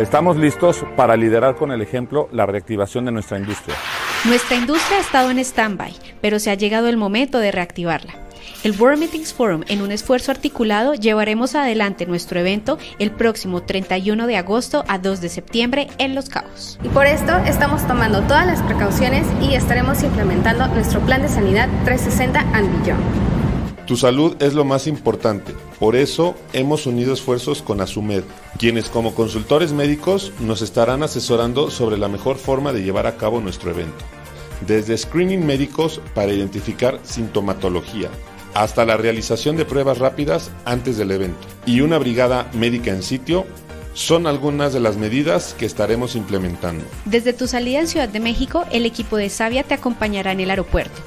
Estamos listos para liderar con el ejemplo la reactivación de nuestra industria. Nuestra industria ha estado en stand-by, pero se ha llegado el momento de reactivarla. El World Meetings Forum, en un esfuerzo articulado, llevaremos adelante nuestro evento el próximo 31 de agosto a 2 de septiembre en Los Cabos. Y por esto estamos tomando todas las precauciones y estaremos implementando nuestro plan de sanidad 360 and Beyond. Tu salud es lo más importante. Por eso hemos unido esfuerzos con Asumed, quienes como consultores médicos nos estarán asesorando sobre la mejor forma de llevar a cabo nuestro evento. Desde screening médicos para identificar sintomatología, hasta la realización de pruebas rápidas antes del evento y una brigada médica en sitio son algunas de las medidas que estaremos implementando. Desde tu salida en Ciudad de México, el equipo de Savia te acompañará en el aeropuerto.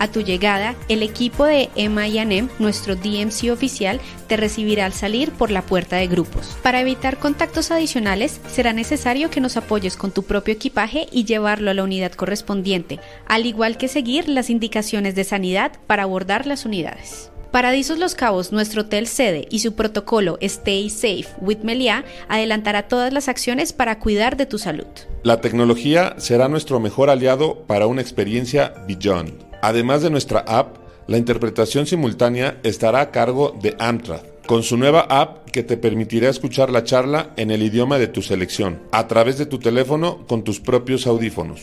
A tu llegada, el equipo de MIM, nuestro DMC oficial, te recibirá al salir por la puerta de grupos. Para evitar contactos adicionales, será necesario que nos apoyes con tu propio equipaje y llevarlo a la unidad correspondiente, al igual que seguir las indicaciones de sanidad para abordar las unidades. Paradisos Los Cabos, nuestro hotel sede y su protocolo Stay Safe with Melia adelantará todas las acciones para cuidar de tu salud. La tecnología será nuestro mejor aliado para una experiencia Beyond. Además de nuestra app, la interpretación simultánea estará a cargo de Amtrak, con su nueva app que te permitirá escuchar la charla en el idioma de tu selección, a través de tu teléfono con tus propios audífonos.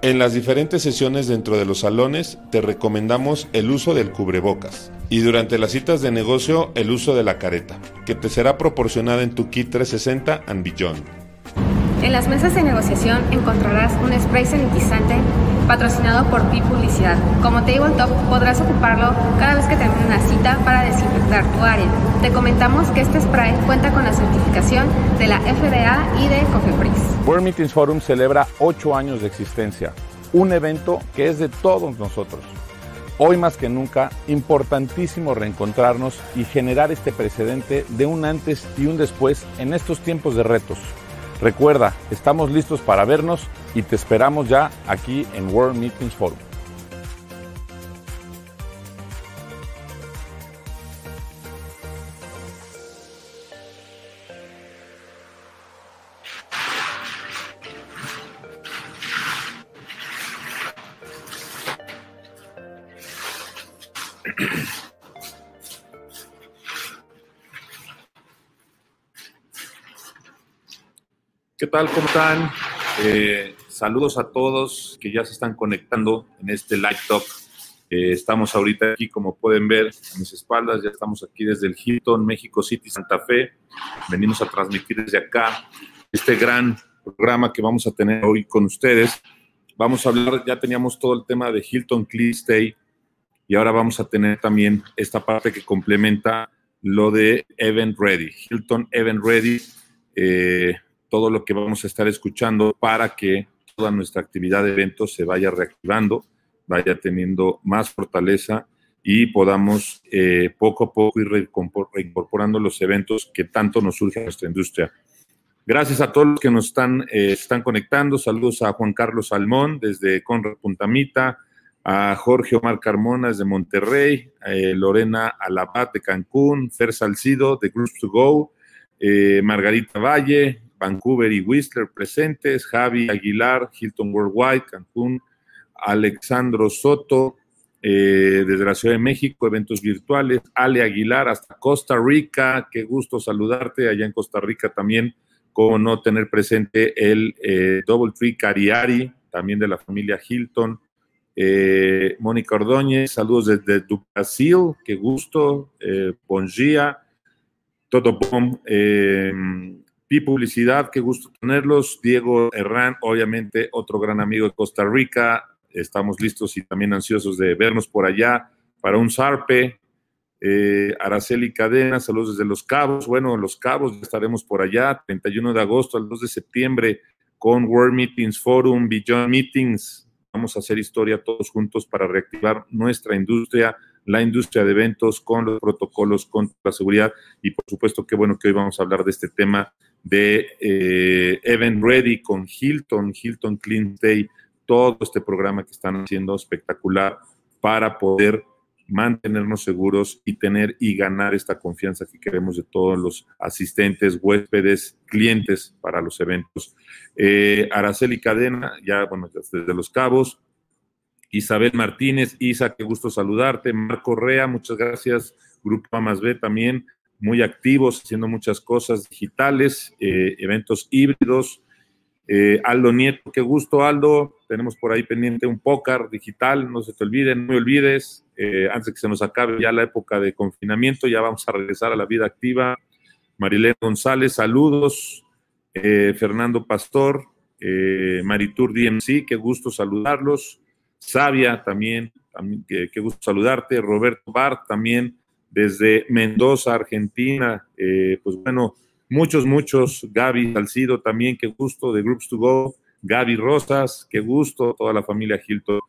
En las diferentes sesiones dentro de los salones te recomendamos el uso del cubrebocas y durante las citas de negocio el uso de la careta, que te será proporcionada en tu kit 360 and Beyond. En las mesas de negociación encontrarás un spray sanitizante patrocinado por Pi Publicidad. Como Tabletop podrás ocuparlo cada vez que termine una cita para desinfectar tu área. Te comentamos que este spray cuenta con la certificación de la FDA y de Cofepris. World Meetings Forum celebra 8 años de existencia, un evento que es de todos nosotros. Hoy más que nunca, importantísimo reencontrarnos y generar este precedente de un antes y un después en estos tiempos de retos. Recuerda, estamos listos para vernos y te esperamos ya aquí en World Meetings Forum. tal? ¿Cómo están? Eh, saludos a todos que ya se están conectando en este live talk. Eh, estamos ahorita aquí, como pueden ver, a mis espaldas, ya estamos aquí desde el Hilton, México City, Santa Fe. Venimos a transmitir desde acá este gran programa que vamos a tener hoy con ustedes. Vamos a hablar, ya teníamos todo el tema de Hilton Clean Stay y ahora vamos a tener también esta parte que complementa lo de Event Ready, Hilton Event Ready. Eh, todo lo que vamos a estar escuchando para que toda nuestra actividad de eventos se vaya reactivando, vaya teniendo más fortaleza y podamos eh, poco a poco ir reincorporando los eventos que tanto nos surge en nuestra industria. Gracias a todos los que nos están, eh, están conectando. Saludos a Juan Carlos Salmón desde Conrad Puntamita, a Jorge Omar Carmona desde Monterrey, eh, Lorena Alabat de Cancún, Fer Salcido de Groups to Go, Margarita Valle, Vancouver y Whistler presentes, Javi Aguilar, Hilton Worldwide, Cancún, Alexandro Soto, eh, desde la Ciudad de México, eventos virtuales, Ale Aguilar hasta Costa Rica, qué gusto saludarte allá en Costa Rica también, como no tener presente el eh, Double Tree Cariari, también de la familia Hilton, eh, Mónica Ordóñez, saludos desde Brasil, qué gusto, eh, bon dia, todo bom, Pi Publicidad, qué gusto tenerlos. Diego Herrán, obviamente otro gran amigo de Costa Rica. Estamos listos y también ansiosos de vernos por allá para un zarpe. Eh, Araceli Cadena, saludos desde Los Cabos. Bueno, Los Cabos estaremos por allá, 31 de agosto al 2 de septiembre, con World Meetings Forum, Beyond Meetings. Vamos a hacer historia todos juntos para reactivar nuestra industria, la industria de eventos, con los protocolos, con la seguridad. Y por supuesto, qué bueno que hoy vamos a hablar de este tema de eh, Event Ready con Hilton, Hilton Clean Day, todo este programa que están haciendo espectacular para poder mantenernos seguros y tener y ganar esta confianza que queremos de todos los asistentes, huéspedes, clientes para los eventos. Eh, Araceli Cadena, ya, bueno, desde Los Cabos. Isabel Martínez, Isa, qué gusto saludarte. Marco Rea, muchas gracias. Grupo A más B también, muy activos, haciendo muchas cosas digitales, eh, eventos híbridos. Eh, Aldo Nieto, qué gusto, Aldo. Tenemos por ahí pendiente un pócar digital, no se te olviden, no me olvides. Eh, antes de que se nos acabe ya la época de confinamiento, ya vamos a regresar a la vida activa. Marilén González, saludos. Fernando Pastor, Maritur DMC, qué gusto saludarlos. Sabia también, también qué, qué, gusto saludarte. Roberto Bart también desde Mendoza, Argentina. pues bueno, Muchos, muchos. Gaby Salcido también, qué gusto, de Groups to Go. Gaby Rosas, qué gusto, toda la familia Hilton.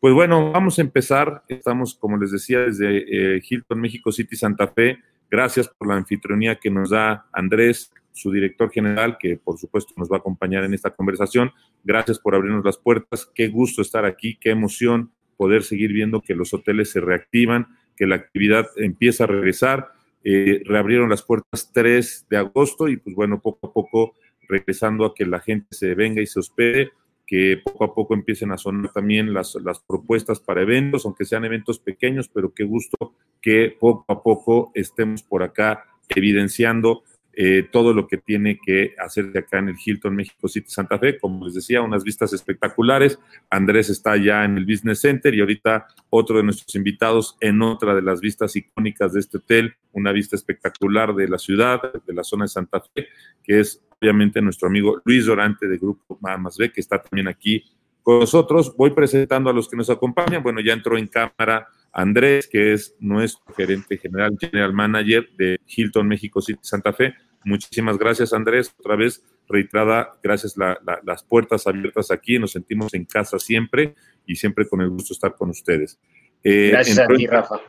Pues bueno, vamos a empezar. Estamos, como les decía, desde eh, Hilton, México City, Santa Fe. Gracias por la anfitrionía que nos da Andrés, su director general, que por supuesto nos va a acompañar en esta conversación. Gracias por abrirnos las puertas. Qué gusto estar aquí, qué emoción poder seguir viendo que los hoteles se reactivan, que la actividad empieza a regresar. Eh, reabrieron las puertas 3 de agosto y pues bueno, poco a poco regresando a que la gente se venga y se hospede, que poco a poco empiecen a sonar también las, las propuestas para eventos, aunque sean eventos pequeños, pero qué gusto que poco a poco estemos por acá evidenciando eh, todo lo que tiene que hacer acá en el Hilton México City Santa Fe. Como les decía, unas vistas espectaculares. Andrés está ya en el Business Center y ahorita otro de nuestros invitados en otra de las vistas icónicas de este hotel, una vista espectacular de la ciudad, de la zona de Santa Fe, que es obviamente nuestro amigo Luis Dorante de Grupo Más B, que está también aquí con nosotros. Voy presentando a los que nos acompañan. Bueno, ya entró en cámara Andrés, que es nuestro gerente general, general manager de Hilton México City Santa Fe. Muchísimas gracias, Andrés. Otra vez, reiterada, gracias las puertas abiertas aquí. Nos sentimos en casa siempre y siempre con el gusto de estar con ustedes. Eh, gracias a ti, Rafa.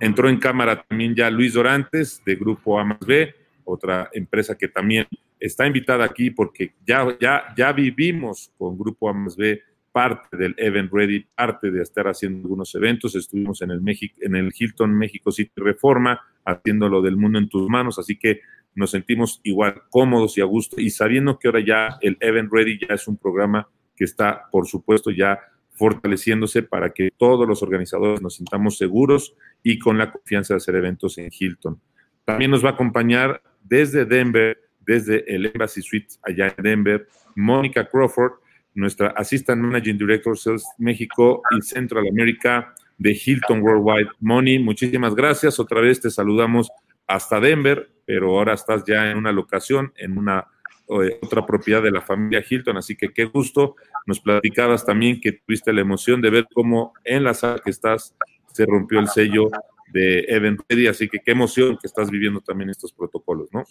Entró en cámara también ya Luis Dorantes, de Grupo A B, otra empresa que también está invitada aquí porque ya, ya, ya vivimos con Grupo A B parte del Event Ready, parte de estar haciendo algunos eventos. Estuvimos en el, México, en el Hilton México City Reforma, haciendo lo del mundo en tus manos, así que nos sentimos igual cómodos y a gusto y sabiendo que ahora ya el Event Ready ya es un programa que está, por supuesto, ya fortaleciéndose para que todos los organizadores nos sintamos seguros y con la confianza de hacer eventos en Hilton. También nos va a acompañar desde Denver, desde el Embassy Suites allá en Denver, Mónica Crawford, nuestra Assistant Managing Director Sales México y Central America de Hilton Worldwide. Moni, muchísimas gracias. Otra vez te saludamos hasta Denver, pero ahora estás ya en una locación, en una eh, otra propiedad de la familia Hilton, así que qué gusto. Nos platicabas también que tuviste la emoción de ver cómo en la sala que estás se rompió el sello de Event Ready, así que qué emoción que estás viviendo también estos protocolos, ¿no?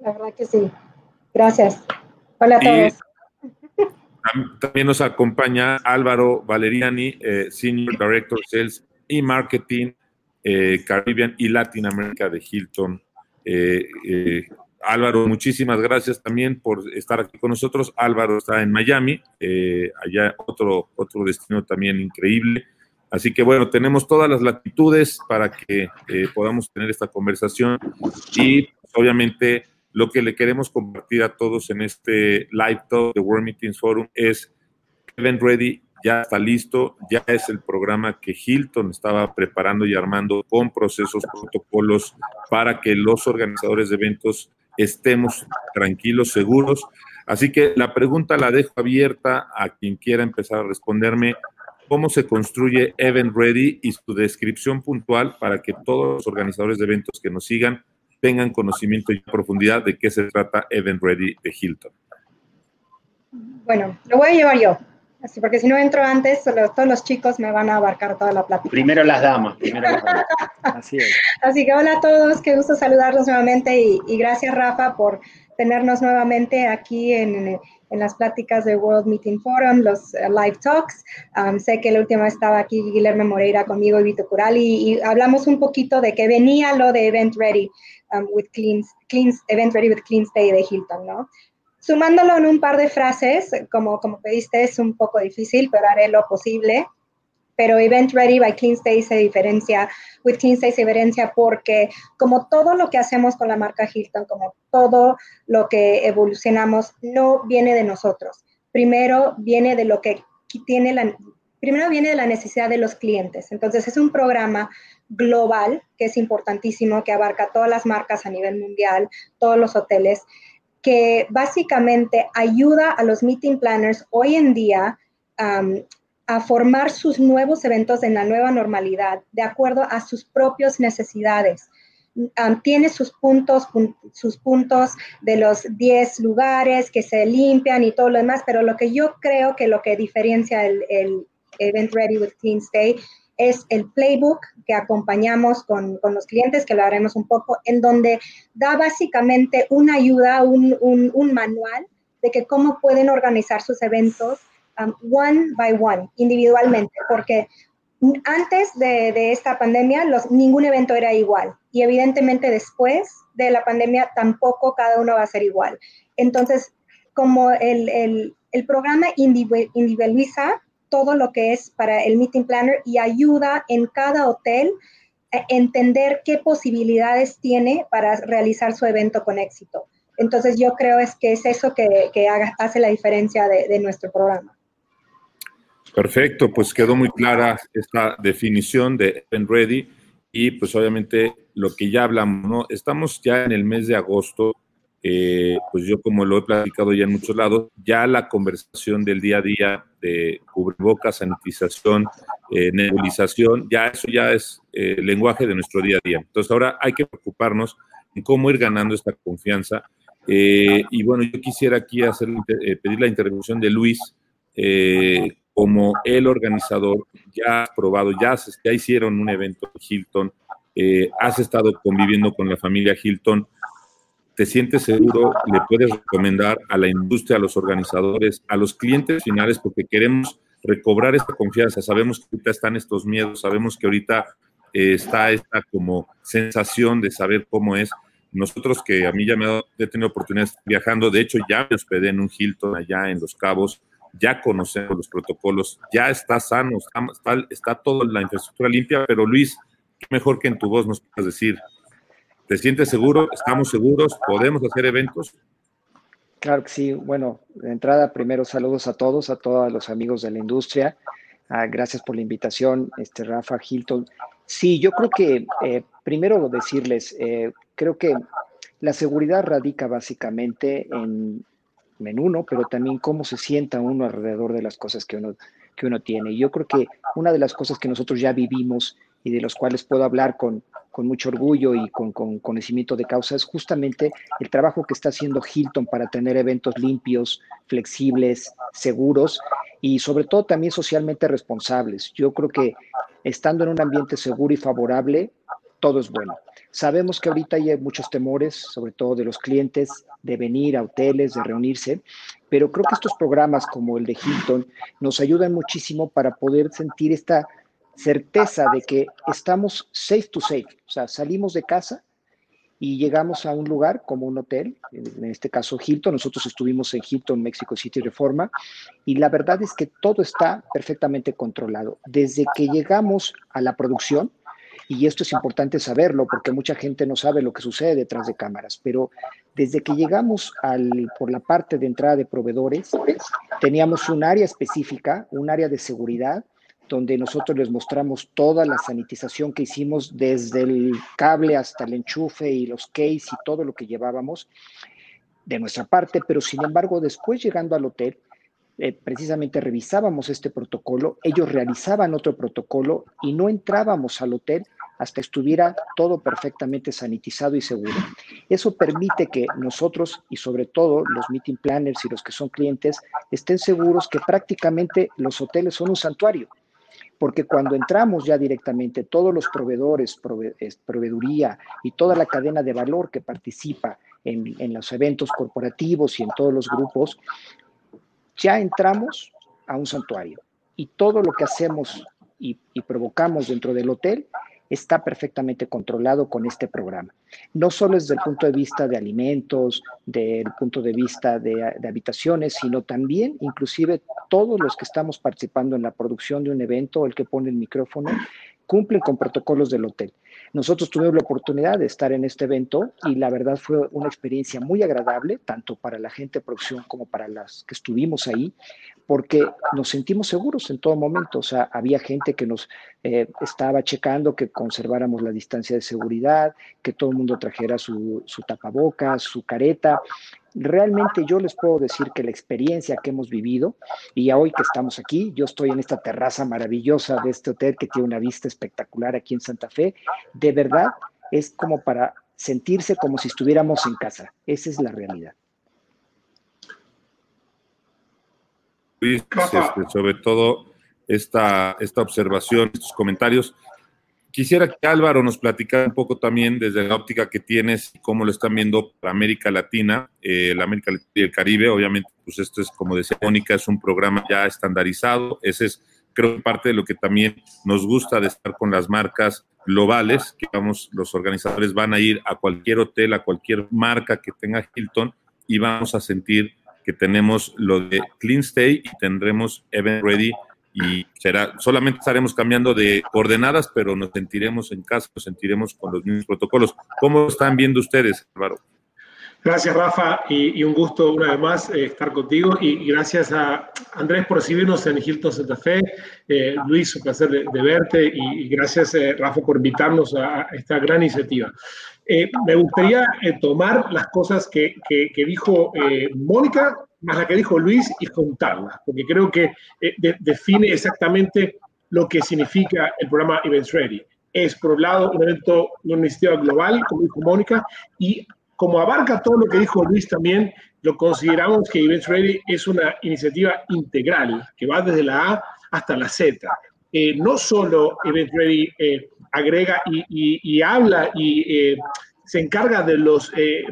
La verdad que sí. Gracias. Hola a todos. También nos acompaña Álvaro Valeriani, eh, Senior Director Sales y Marketing eh, Caribbean y Latinoamérica de Hilton. Eh, Álvaro, muchísimas gracias también por estar aquí con nosotros. Álvaro está en Miami, allá otro, otro destino también increíble. Así que bueno, tenemos todas las latitudes para que podamos tener esta conversación y obviamente lo que le queremos compartir a todos en este live talk de World Meetings Forum es Event Ready ya está listo, ya es el programa que Hilton estaba preparando y armando con procesos, protocolos para que los organizadores de eventos estemos tranquilos, seguros. Así que la pregunta la dejo abierta a quien quiera empezar a responderme. ¿Cómo se construye Event Ready y su descripción puntual para que todos los organizadores de eventos que nos sigan tengan conocimiento y profundidad de qué se trata Event Ready de Hilton. Bueno, lo voy a llevar yo, así porque si no entro antes, todos los chicos me van a abarcar toda la plática. Primero las damas, primero las damas. Así es. Así que hola a todos, qué gusto saludarlos nuevamente y, y gracias Rafa por tenernos nuevamente aquí en, en las pláticas de World Meeting Forum, los uh, live talks. Um, sé que la última estaba aquí Guillermo Moreira conmigo y Vito Curali y, hablamos un poquito de que venía lo de Event Ready um, with Clean, Clean, Event Ready with Clean Stay de Hilton, ¿no? Sumándolo en un par de frases, como, como pediste, es un poco difícil, pero haré lo posible. Pero Event Ready by Clean Stay se diferencia, with Clean Stay se diferencia porque como todo lo que hacemos con la marca Hilton, como todo lo que evolucionamos, no viene de nosotros. Primero viene de lo que tiene la, primero viene de la necesidad de los clientes. Entonces es un programa global que es importantísimo, que abarca todas las marcas a nivel mundial, todos los hoteles, que básicamente ayuda a los meeting planners hoy en día a formar sus nuevos eventos en la nueva normalidad de acuerdo a sus propias necesidades. tiene sus puntos, sus puntos de los 10 lugares que se limpian y todo lo demás, pero lo que yo creo que lo que diferencia el, el Event Ready with Clean Stay es el playbook que acompañamos con, con, los clientes, que lo haremos un poco, en donde da básicamente una ayuda, un, un, un manual de que cómo pueden organizar sus eventos Um, one by one, individualmente, porque antes de, esta pandemia los, ningún evento era igual y evidentemente después de la pandemia tampoco cada uno va a ser igual. Entonces, como el, el, el programa individualiza todo lo que es para el meeting planner y ayuda en cada hotel a entender qué posibilidades tiene para realizar su evento con éxito. Entonces yo creo es que es eso que, que hace la diferencia de, de nuestro programa. Perfecto, pues quedó muy clara esta definición de Event Ready y pues obviamente lo que ya hablamos, ¿no? Estamos ya en el mes de agosto, eh, pues yo como lo he platicado ya en muchos lados, ya la conversación del día a día de cubrebocas, sanitización, eh, nebulización, ya eso ya es eh, lenguaje de nuestro día a día. Entonces ahora hay que preocuparnos en cómo ir ganando esta confianza. y bueno, yo quisiera aquí hacer, pedir la intervención de Luis como el organizador, ya has probado, ya, ya hicieron un evento en Hilton, eh, has estado conviviendo con la familia Hilton, te sientes seguro, le puedes recomendar a la industria, a los organizadores, a los clientes finales, porque queremos recobrar esta confianza. Sabemos que ahorita están estos miedos, sabemos que ahorita eh, está esta como sensación de saber cómo es. Nosotros que a mí ya me he tenido oportunidad viajando, de hecho ya me hospedé en un Hilton allá en Los Cabos, ya conocemos los protocolos, ya está sano, está, está, toda la infraestructura limpia, pero Luis, qué mejor que en tu voz nos puedas decir, ¿te sientes seguro? ¿Estamos seguros? ¿Podemos hacer eventos? Claro que sí. Bueno, de entrada, primero saludos a todos, a todos los amigos de la industria. Ah, gracias por la invitación, este Rafa Hilton. Sí, yo creo que eh, primero decirles, eh, creo que la seguridad radica básicamente en en uno, pero también cómo se sienta uno alrededor de las cosas que uno, que uno tiene. Y yo creo que una de las cosas que nosotros ya vivimos y de los cuales puedo hablar con, con mucho orgullo y con, con, conocimiento de causa es justamente el trabajo que está haciendo Hilton para tener eventos limpios, flexibles, seguros y sobre todo también socialmente responsables. Yo creo que estando en un ambiente seguro y favorable, todo es bueno. Sabemos que ahorita hay muchos temores, sobre todo de los clientes, de venir a hoteles, de reunirse, pero creo que estos programas como el de Hilton nos ayudan muchísimo para poder sentir esta certeza de que estamos safe to safe, o sea, salimos de casa y llegamos a un lugar como un hotel, en este caso Hilton, nosotros estuvimos en Hilton, Mexico City Reforma, y la verdad es que todo está perfectamente controlado. Desde que llegamos a la producción, y esto es importante saberlo porque mucha gente no sabe lo que sucede detrás de cámaras, pero desde que llegamos al, por la parte de entrada de proveedores, teníamos un área específica, un área de seguridad, donde nosotros les mostramos toda la sanitización que hicimos desde el cable hasta el enchufe y los case y todo lo que llevábamos de nuestra parte, pero sin embargo después llegando al hotel, eh, precisamente revisábamos este protocolo, ellos realizaban otro protocolo y no entrábamos al hotel hasta estuviera todo perfectamente sanitizado y seguro. Eso permite que nosotros y sobre todo los meeting planners y los que son clientes estén seguros que prácticamente los hoteles son un santuario. Porque cuando entramos ya directamente, todos los proveedores, proveeduría y toda la cadena de valor que participa en los eventos corporativos y en todos los grupos, ya entramos a un santuario. Y todo lo que hacemos y, provocamos dentro del hotel está perfectamente controlado con este programa. No solo desde el punto de vista de alimentos, del punto de vista de habitaciones, sino también inclusive todos los que estamos participando en la producción de un evento, el que pone el micrófono, cumplen con protocolos del hotel. Nosotros tuvimos la oportunidad de estar en este evento y la verdad fue una experiencia muy agradable, tanto para la gente de producción como para las que estuvimos ahí, porque nos sentimos seguros en todo momento. O sea, había gente que nos eh, estaba checando que conserváramos la distancia de seguridad, que todo el mundo trajera su, su tapabocas, su careta realmente yo les puedo decir que la experiencia que hemos vivido, y hoy que estamos aquí, yo estoy en esta terraza maravillosa de este hotel que tiene una vista espectacular aquí en Santa Fe, de verdad es como para sentirse como si estuviéramos en casa. Esa es la realidad. Luis, este, sobre todo esta, esta observación, estos comentarios. Quisiera que Álvaro nos platicara un poco también desde la óptica que tienes cómo lo están viendo para América Latina, eh, la América Latina y el Caribe. Obviamente, pues esto es, como decía Mónica, es un programa ya estandarizado. Ese es, creo, parte de lo que también nos gusta de estar con las marcas globales, que vamos, los organizadores van a ir a cualquier hotel, a cualquier marca que tenga Hilton y vamos a sentir que tenemos lo de Clean Stay y tendremos Event Ready y será, solamente estaremos cambiando de coordenadas, pero nos sentiremos en casa, nos sentiremos con los mismos protocolos. ¿Cómo están viendo ustedes, Álvaro? Gracias, Rafa, y, un gusto una vez más eh, estar contigo. Y, gracias a Andrés por recibirnos en Hilton Santa Fe. Eh, Luis, un placer de, verte. Y, gracias, eh, Rafa, por invitarnos a, esta gran iniciativa. me gustaría tomar las cosas que, que, que dijo Mónica más la que dijo Luis y juntarlas, porque creo que eh, define exactamente lo que significa el programa Events Ready. Es, por un lado, un evento de una iniciativa global, como dijo Mónica, y como abarca todo lo que dijo Luis también, lo consideramos que Events Ready es una iniciativa integral, que va desde la A hasta la Z. Eh, no solo Events Ready eh, agrega y, y, habla y se encarga de los eh,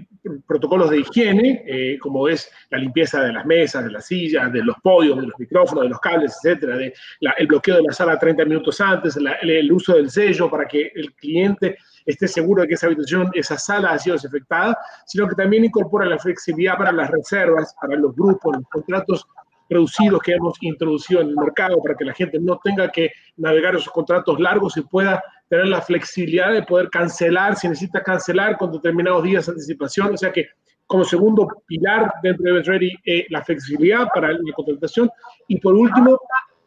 protocolos de higiene, eh, como es la limpieza de las mesas, de las sillas, de los podios, de los micrófonos, de los cables, etcétera, de el bloqueo de la sala 30 minutos antes, el, uso del sello para que el cliente esté seguro de que esa habitación, esa sala ha sido desinfectada, sino que también incorpora la flexibilidad para las reservas, para los grupos, los contratos reducidos que hemos introducido en el mercado para que la gente no tenga que navegar esos contratos largos y pueda tener la flexibilidad de poder cancelar si necesita cancelar con determinados días de anticipación. O sea que como segundo pilar dentro de Ready, eh, la flexibilidad para la contratación. Y por último,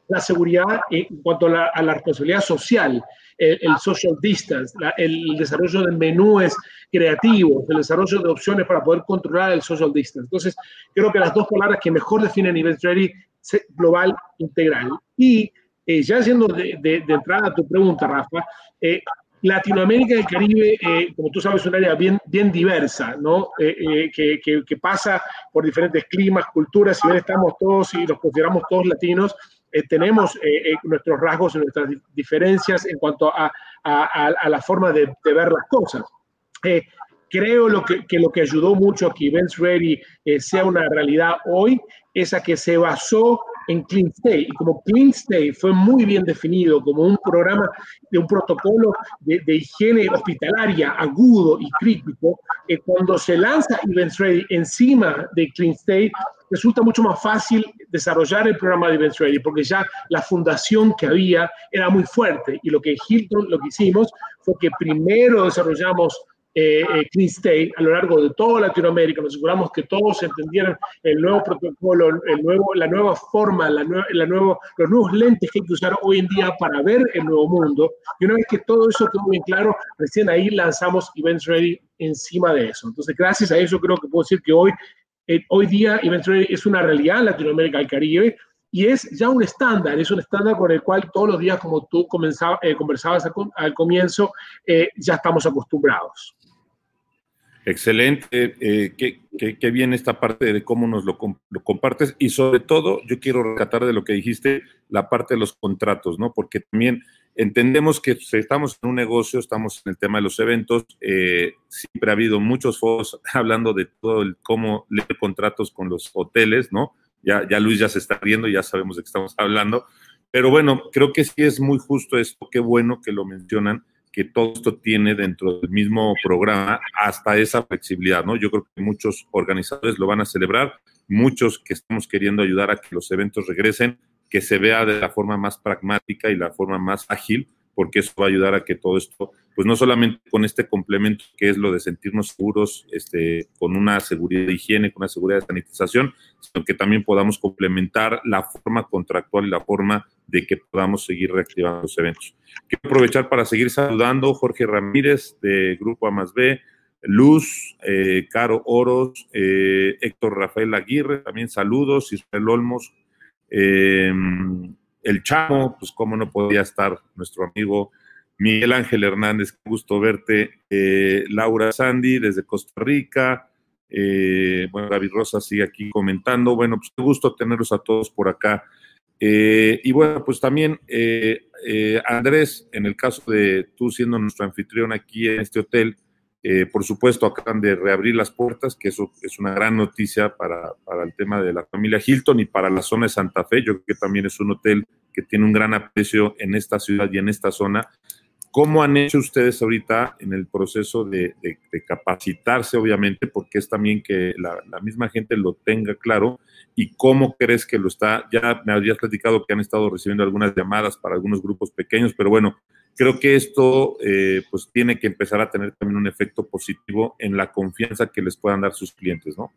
la seguridad en cuanto a la, responsabilidad social, el, social distance, el desarrollo de menúes creativos, el desarrollo de opciones para poder controlar el social distance. Entonces, creo que las dos palabras que mejor definen Event Ready, global, integral. Y eh, ya siendo de, de, entrada a tu pregunta, Rafa, eh, Latinoamérica y el Caribe, eh, como tú sabes, es un área bien, bien diversa, ¿no? que, que, que, pasa por diferentes climas, culturas, si bien estamos todos y nos consideramos todos latinos, tenemos nuestros rasgos y nuestras diferencias en cuanto a, a, a la forma de, de, ver las cosas. creo lo que, que, lo que ayudó mucho a que Events Ready sea una realidad hoy es a que se basó en Clean Stay. Y como Clean Stay fue muy bien definido como un programa de un protocolo de, higiene hospitalaria agudo y crítico, eh, cuando se lanza Events Ready encima de Clean Stay, resulta mucho más fácil desarrollar el programa de Events Ready, porque ya la fundación que había era muy fuerte. Y lo que Hilton, lo que hicimos fue que primero desarrollamos eh, eh, Clean State a lo largo de toda Latinoamérica. Nos aseguramos que todos entendieran el nuevo protocolo, el nuevo, la nueva forma, la, la nuevo, los nuevos lentes que hay que usar hoy en día para ver el nuevo mundo. Y una vez que todo eso quedó bien claro, recién ahí lanzamos Events Ready encima de eso. Entonces, gracias a eso creo que puedo decir que hoy, eh, hoy día Events Ready es una realidad en Latinoamérica y Caribe y es ya un estándar, es un estándar con el cual todos los días, como tú comenzaba, conversabas al, comienzo, ya estamos acostumbrados. Excelente, eh, qué, bien esta parte de cómo nos lo, compartes y sobre todo yo quiero rescatar de lo que dijiste la parte de los contratos, ¿no? Porque también entendemos que estamos en un negocio, estamos en el tema de los eventos, eh, siempre ha habido muchos foros hablando de todo el cómo leer contratos con los hoteles, ¿no? Ya, ya Luis ya se está viendo, ya sabemos de qué estamos hablando, pero bueno, creo que sí es muy justo esto, qué bueno que lo mencionan que todo esto tiene dentro del mismo programa hasta esa flexibilidad, ¿no? Yo creo que muchos organizadores lo van a celebrar, muchos que estamos queriendo ayudar a que los eventos regresen, que se vea de la forma más pragmática y la forma más ágil, porque eso va a ayudar a que todo esto, pues no solamente con este complemento que es lo de sentirnos seguros, este, con una seguridad de higiene, con una seguridad de sanitización, sino que también podamos complementar la forma contractual y la forma de que podamos seguir reactivando los eventos. Quiero aprovechar para seguir saludando Jorge Ramírez de Grupo A más B, Luz, eh, Caro Oros, eh, Héctor Rafael Aguirre, también saludos, Israel Olmos, eh, el Chamo, pues cómo no podía estar nuestro amigo Miguel Ángel Hernández, qué gusto verte, Laura Sandy desde Costa Rica, bueno, David Rosa sigue aquí comentando, bueno, pues qué gusto tenerlos a todos por acá. y bueno, pues también Andrés, en el caso de tú siendo nuestro anfitrión aquí en este hotel, eh, por supuesto, acaban de reabrir las puertas, que eso es una gran noticia para, el tema de la familia Hilton y para la zona de Santa Fe. Yo creo que también es un hotel que tiene un gran aprecio en esta ciudad y en esta zona. ¿Cómo han hecho ustedes ahorita en el proceso de, capacitarse, obviamente, porque es también que la, la, misma gente lo tenga claro? ¿Y cómo crees que lo está? Ya me habías platicado que han estado recibiendo algunas llamadas para algunos grupos pequeños, pero bueno, creo que esto eh, pues tiene que empezar a tener también un efecto positivo en la confianza que les puedan dar sus clientes, ¿no?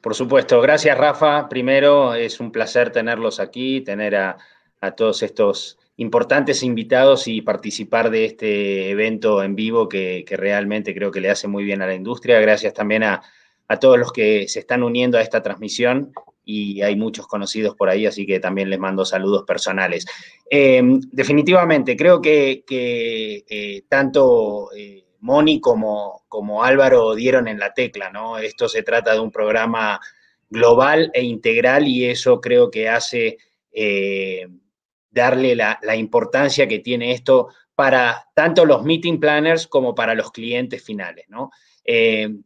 Por supuesto, gracias Rafa. Primero es un placer tenerlos aquí, tener a, todos estos importantes invitados y participar de este evento en vivo que, que, realmente creo que le hace muy bien a la industria. Gracias también a, a todos los que se están uniendo a esta transmisión y hay muchos conocidos por ahí, así que también les mando saludos personales. Eh, definitivamente, creo que, eh, tanto eh, Moni como, como Álvaro dieron en la tecla, ¿no? Esto se trata de un programa global e integral y eso creo que hace darle la, la importancia que tiene esto para tanto los meeting planners como para los clientes finales, ¿no?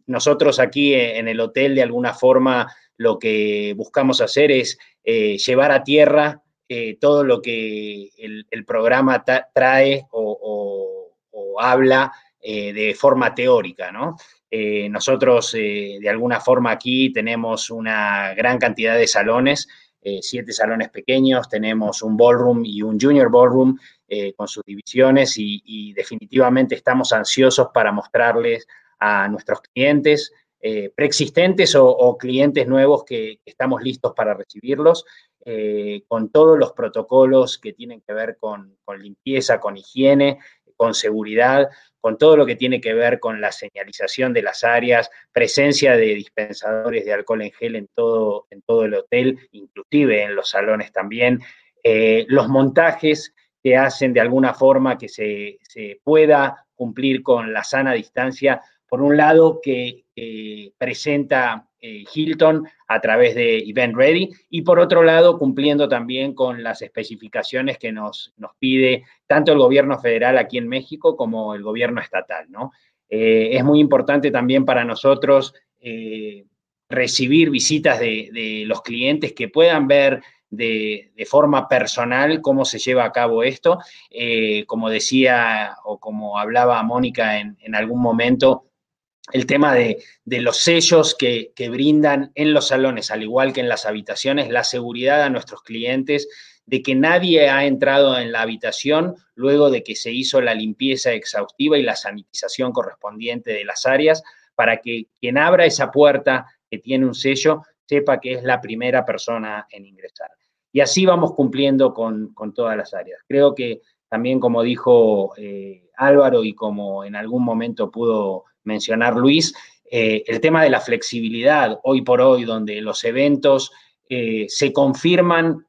nosotros aquí en el hotel de alguna forma lo que buscamos hacer es eh, llevar a tierra eh, todo lo que el, programa trae o, habla eh, de forma teórica, ¿no? nosotros de alguna forma aquí tenemos una gran cantidad de salones, siete salones pequeños, tenemos un ballroom y un junior ballroom con sus divisiones y definitivamente estamos ansiosos para mostrarles a nuestros clientes eh, preexistentes o, clientes nuevos que, estamos listos para recibirlos, eh, con todos los protocolos que tienen que ver con, limpieza, con higiene, con seguridad, con todo lo que tiene que ver con la señalización de las áreas, presencia de dispensadores de alcohol en gel en todo, en todo el hotel, inclusive en los salones también, eh, los montajes que hacen de alguna forma que se, se pueda cumplir con la sana distancia por un lado, que presenta eh, Hilton a través de Event Ready y por otro lado, cumpliendo también con las especificaciones que nos, nos pide tanto el gobierno federal aquí en México como el gobierno estatal. ¿no? Eh, es muy importante también para nosotros eh, recibir visitas de, los clientes que puedan ver de, forma personal cómo se lleva a cabo esto. como decía o como hablaba Mónica en, en algún momento, el tema de, los sellos que, brindan en los salones, al igual que en las habitaciones, la seguridad a nuestros clientes de que nadie ha entrado en la habitación luego de que se hizo la limpieza exhaustiva y la sanitización correspondiente de las áreas, para que quien abra esa puerta que tiene un sello sepa que es la primera persona en ingresar. Y así vamos cumpliendo con, todas las áreas. Creo que también, como dijo eh, Álvaro y como en algún momento pudo mencionar Luis, eh, el tema de la flexibilidad hoy por hoy, donde los eventos eh, se confirman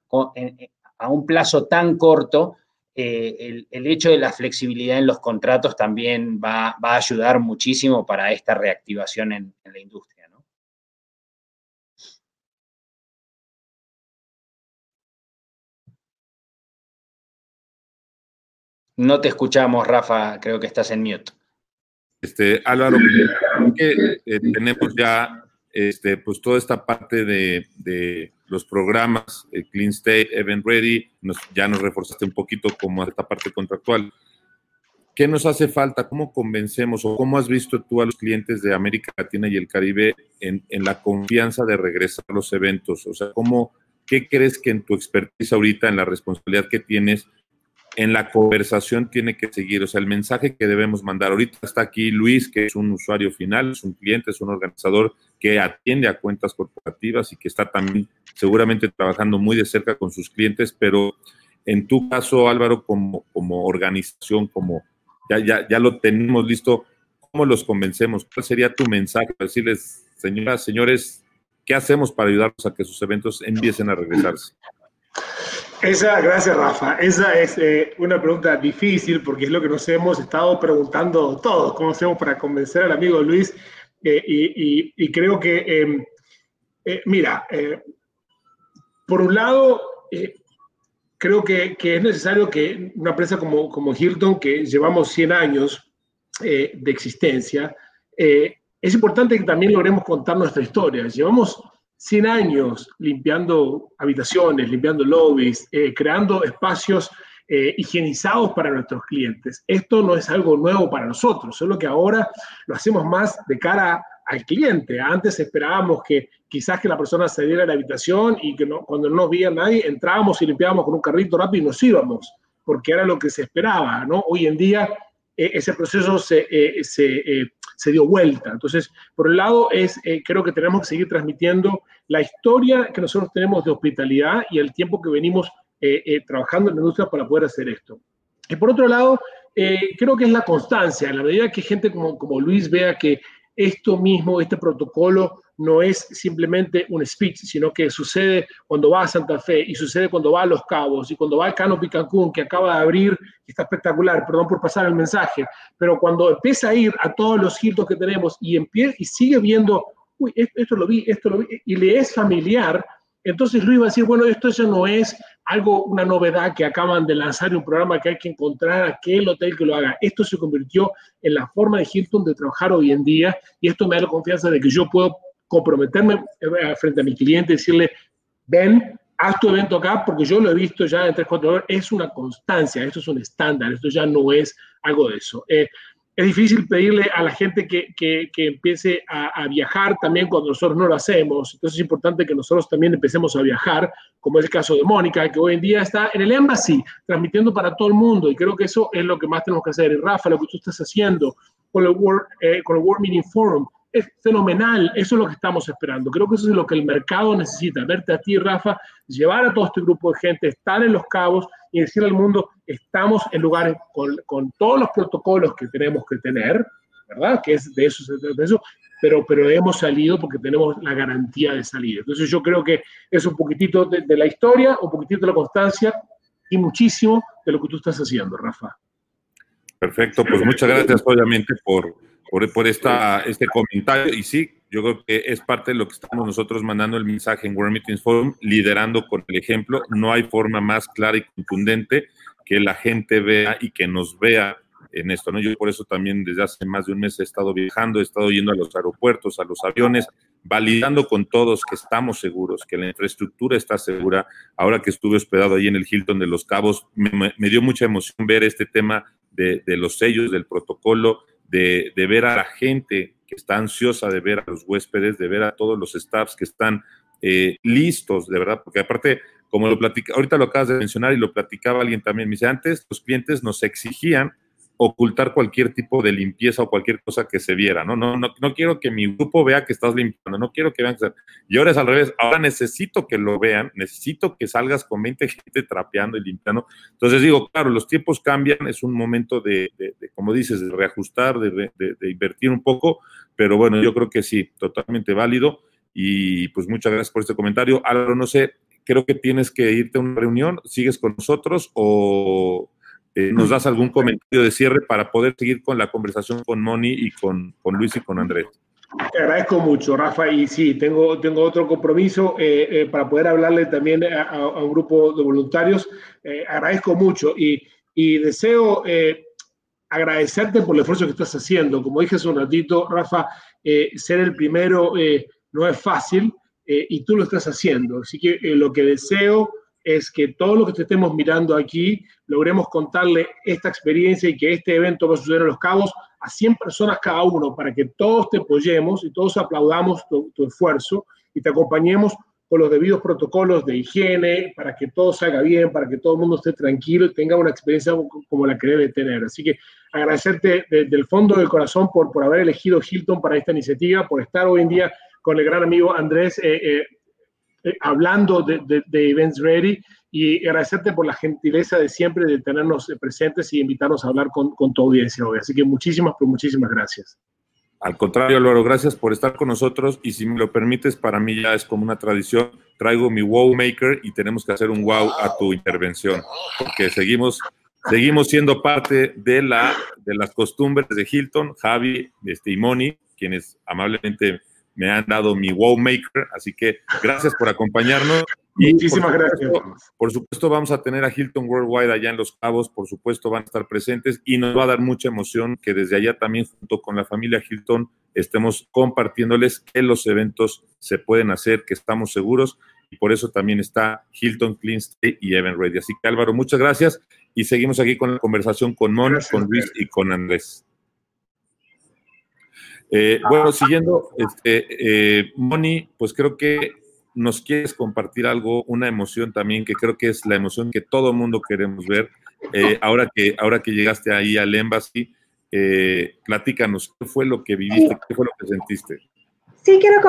a un plazo tan corto, eh, el, hecho de la flexibilidad en los contratos también va, a ayudar muchísimo para esta reactivación en, la industria. no te escuchamos, Rafa, creo que estás en mute. Este, Álvaro, que eh, tenemos ya este, pues toda esta parte de, los programas, Clean State, Event Ready, ya nos reforzaste un poquito como esta parte contractual. ¿Qué nos hace falta? ¿Cómo convencemos o cómo has visto tú a los clientes de América Latina y el Caribe en, en la confianza de regresar a los eventos? O sea, ¿cómo, ¿qué crees que en tu expertise ahorita, en la responsabilidad que tienes, en la conversación tiene que seguir? O sea, el mensaje que debemos mandar. Ahorita está aquí Luis, que es un usuario final, es un cliente, es un organizador que atiende a cuentas corporativas y que está también seguramente trabajando muy de cerca con sus clientes, pero en tu caso, Álvaro, como, como organización, como ya, ya, ya lo tenemos listo, ¿cómo los convencemos? ¿Cuál sería tu mensaje para decirles, señoras, señores, qué hacemos para ayudarlos a que sus eventos empiecen a regresarse? Esa, gracias Rafa. Esa es eh, una pregunta difícil porque es lo que nos hemos estado preguntando todos. ¿Cómo hacemos para convencer al amigo Luis? Eh, y, creo que, em, eh, mira, por un lado, creo que, es necesario que una empresa como, Hilton, que llevamos 100 años de existencia, es importante que también logremos contar nuestra historia. Llevamos 100 años limpiando habitaciones, limpiando lobbies, eh, creando espacios higienizados para nuestros clientes. Esto no es algo nuevo para nosotros, solo que ahora lo hacemos más de cara al cliente. Antes esperábamos que quizás que la persona saliera de la habitación y que no, cuando no nos veía nadie, entrábamos y limpiábamos con un carrito rápido y nos íbamos, porque era lo que se esperaba, ¿no? Hoy en día eh, ese proceso se, eh, eh, se, dio vuelta. Entonces, por un lado, es, creo que tenemos que seguir transmitiendo la historia que nosotros tenemos de hospitalidad y el tiempo que venimos trabajando en la industria para poder hacer esto. Y por otro lado, creo que es la constancia. En la medida que gente como, como Luis vea que esto mismo, este protocolo, no es simplemente un speech, sino que sucede cuando va a Santa Fe y sucede cuando va a Los Cabos y cuando va al Canopy Cancún, que acaba de abrir, está espectacular, perdón por pasar el mensaje, pero cuando empieza a ir a todos los hitos que tenemos y, empieza, y sigue viendo, uy, esto lo vi, esto lo vi, y le es familiar, entonces Luis va a decir, bueno, esto ya no es algo, una novedad que acaban de lanzar un programa que hay que encontrar aquel hotel que lo haga. Esto se convirtió en la forma de Hilton de trabajar hoy en día y esto me da la confianza de que yo puedo comprometerme eh, frente a mi cliente y decirle, ven, haz tu evento acá porque yo lo he visto ya en 3, 4 horas, es una constancia, esto es un estándar, esto ya no es algo de eso. Eh, es difícil pedirle a la gente que, que, que empiece a, a, viajar también cuando nosotros no lo hacemos. Entonces es importante que nosotros también empecemos a viajar, como es el caso de Mónica, que hoy en día está en el Embassy, transmitiendo para todo el mundo. Y creo que eso es lo que más tenemos que hacer. Y Rafa, lo que tú estás haciendo con el World, eh, con el World Meeting Forum, es fenomenal, eso es lo que estamos esperando. Creo que eso es lo que el mercado necesita, verte a ti, Rafa, llevar a todo este grupo de gente, estar en los cabos y decirle al mundo, estamos en lugares con, con todos los protocolos que tenemos que tener, ¿verdad? Que es de eso, de eso pero, pero hemos salido porque tenemos la garantía de salir. Entonces yo creo que es un poquitito de, de la historia, un poquitito de la constancia y muchísimo de lo que tú estás haciendo, Rafa. Perfecto, pues muchas gracias obviamente por por, esta, este comentario. Y sí, yo creo que es parte de lo que estamos nosotros mandando el mensaje en World Meetings Forum, liderando con el ejemplo. No hay forma más clara y contundente que la gente vea y que nos vea en esto, ¿no? Yo por eso también desde hace más de un mes he estado viajando, he estado yendo a los aeropuertos, a los aviones, validando con todos que estamos seguros, que la infraestructura está segura. Ahora que estuve hospedado ahí en el Hilton de Los Cabos, me, dio mucha emoción ver este tema de los sellos, del protocolo, de, ver a la gente que está ansiosa de ver a los huéspedes, de ver a todos los staffs que están eh, listos, de verdad, porque aparte, como lo platica, ahorita lo acabas de mencionar y lo platicaba alguien también, me dice, antes los clientes nos exigían ocultar cualquier tipo de limpieza o cualquier cosa que se viera, ¿no? No, no, no quiero que mi grupo vea que estás limpiando, no quiero que vean que... Y ahora es al revés, ahora necesito que lo vean, necesito que salgas con 20 gente trapeando y limpiando. Entonces digo, claro, los tiempos cambian, es un momento de, como dices, de reajustar, de, invertir un poco, pero bueno, yo creo que sí, totalmente válido. Y pues muchas gracias por este comentario. Ahora no sé, creo que tienes que irte a una reunión, ¿sigues con nosotros o eh, nos das algún comentario de cierre para poder seguir con la conversación con Moni y con, con Luis y con Andrés. Te agradezco mucho, Rafa, y sí, tengo, tengo otro compromiso eh, eh, para poder hablarle también a, a un grupo de voluntarios. Eh, agradezco mucho y, y deseo eh, agradecerte por el esfuerzo que estás haciendo. Como dije hace un ratito, Rafa, ser el primero no es fácil y tú lo estás haciendo. Así que lo que deseo es que todo lo que te estemos mirando aquí logremos contarle esta experiencia y que este evento va a suceder en Los Cabos a 100 personas cada uno para que todos te apoyemos y todos aplaudamos tu, tu esfuerzo y te acompañemos con los debidos protocolos de higiene, para que todo salga bien, para que todo el mundo esté tranquilo y tenga una experiencia como la que debe tener. Así que agradecerte desde el fondo del corazón por, por haber elegido Hilton para esta iniciativa, por estar hoy en día con el gran amigo Andrés eh, eh, eh, hablando de, de, Events Ready y agradecerte por la gentileza de siempre de tenernos presentes y invitarnos a hablar con, con tu audiencia hoy. Así que muchísimas, pero muchísimas gracias. Al contrario, Álvaro, gracias por estar con nosotros y si me lo permites, para mí ya es como una tradición, traigo mi wow maker y tenemos que hacer un wow a tu intervención, porque seguimos, seguimos siendo parte de, la, de las costumbres de Hilton, Javi este, y Moni, quienes amablemente me han dado mi wow maker, así que gracias por acompañarnos. Muchísimas gracias. Por supuesto, vamos a tener a Hilton Worldwide allá en Los Cabos, por supuesto, van a estar presentes y nos va a dar mucha emoción que desde allá también, junto con la familia Hilton, estemos compartiéndoles que los eventos se pueden hacer, que estamos seguros y por eso también está Hilton Clean Stay y Event Ready. Así que Álvaro, muchas gracias y seguimos aquí con la conversación con Mon, con Luis y con Andrés. Eh, bueno, siguiendo, este, eh, Moni, pues creo que nos quieres compartir algo, una emoción también, que creo que es la emoción que todo mundo queremos ver. Eh, ahora, que, ahora que llegaste ahí al Embassy, platícanos, ¿qué fue lo que viviste? ¿Qué fue lo que sentiste? Sí, quiero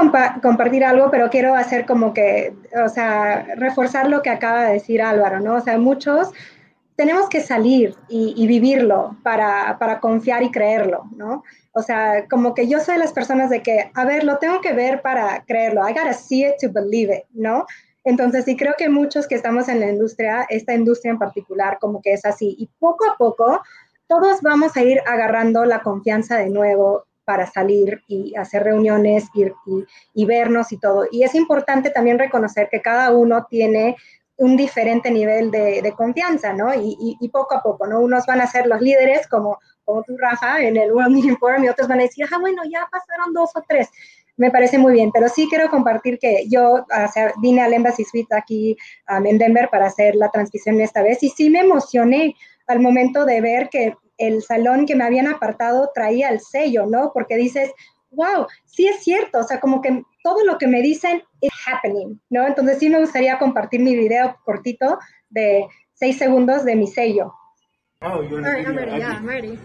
compartir algo, pero quiero hacer como que, o sea, reforzar lo que acaba de decir Álvaro, ¿no? O sea, muchos tenemos que salir y, y vivirlo para, para, confiar y creerlo, ¿no? O sea, como que yo soy las personas de que, a ver, lo tengo que ver para creerlo. I gotta see it to believe it, ¿no? Entonces, sí creo que muchos que estamos en la industria, esta industria en particular, como que es así. Y poco a poco, todos vamos a ir agarrando la confianza de nuevo para salir y hacer reuniones y, y, vernos y todo. Y es importante también reconocer que cada uno tiene un diferente nivel de, de confianza, ¿no? Y, y, poco a poco, ¿no? Unos van a ser los líderes como como tú, Rafa, en el World Meeting Forum y otros van a decir, ah, bueno, ya pasaron dos o tres. Me parece muy bien, pero sí quiero compartir que yo o sea, vine al Embassy Suite aquí um, en Denver para hacer la transmisión esta vez y sí me emocioné al momento de ver que el salón que me habían apartado traía el sello, ¿no? Porque dices, wow, sí es cierto, o sea, como que todo lo que me dicen es happening, ¿no? Entonces sí me gustaría compartir mi video cortito de seis segundos de mi sello. Oh, you want All right, I'm ready. Yeah, I'm ready.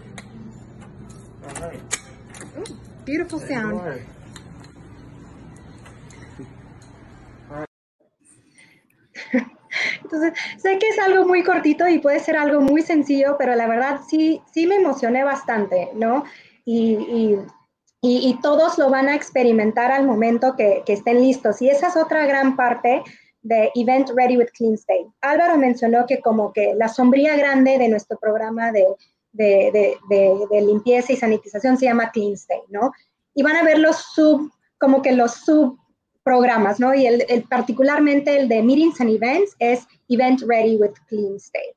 All right. Ooh, beautiful sound. Entonces, sé que es algo muy cortito y puede ser algo muy sencillo, pero la verdad sí, sí me emocioné bastante, ¿no? Y, y, y, y todos lo van a experimentar al momento que, que, estén listos. Y esa es otra gran parte de Event Ready with Clean State. Álvaro mencionó que como que la sombría grande de nuestro programa de, de, de, de, limpieza y sanitización se llama Clean State, ¿no? Y van a ver los sub, como que los subprogramas, ¿no? Y el, el, particularmente el de Meetings and Events es Event Ready with Clean State.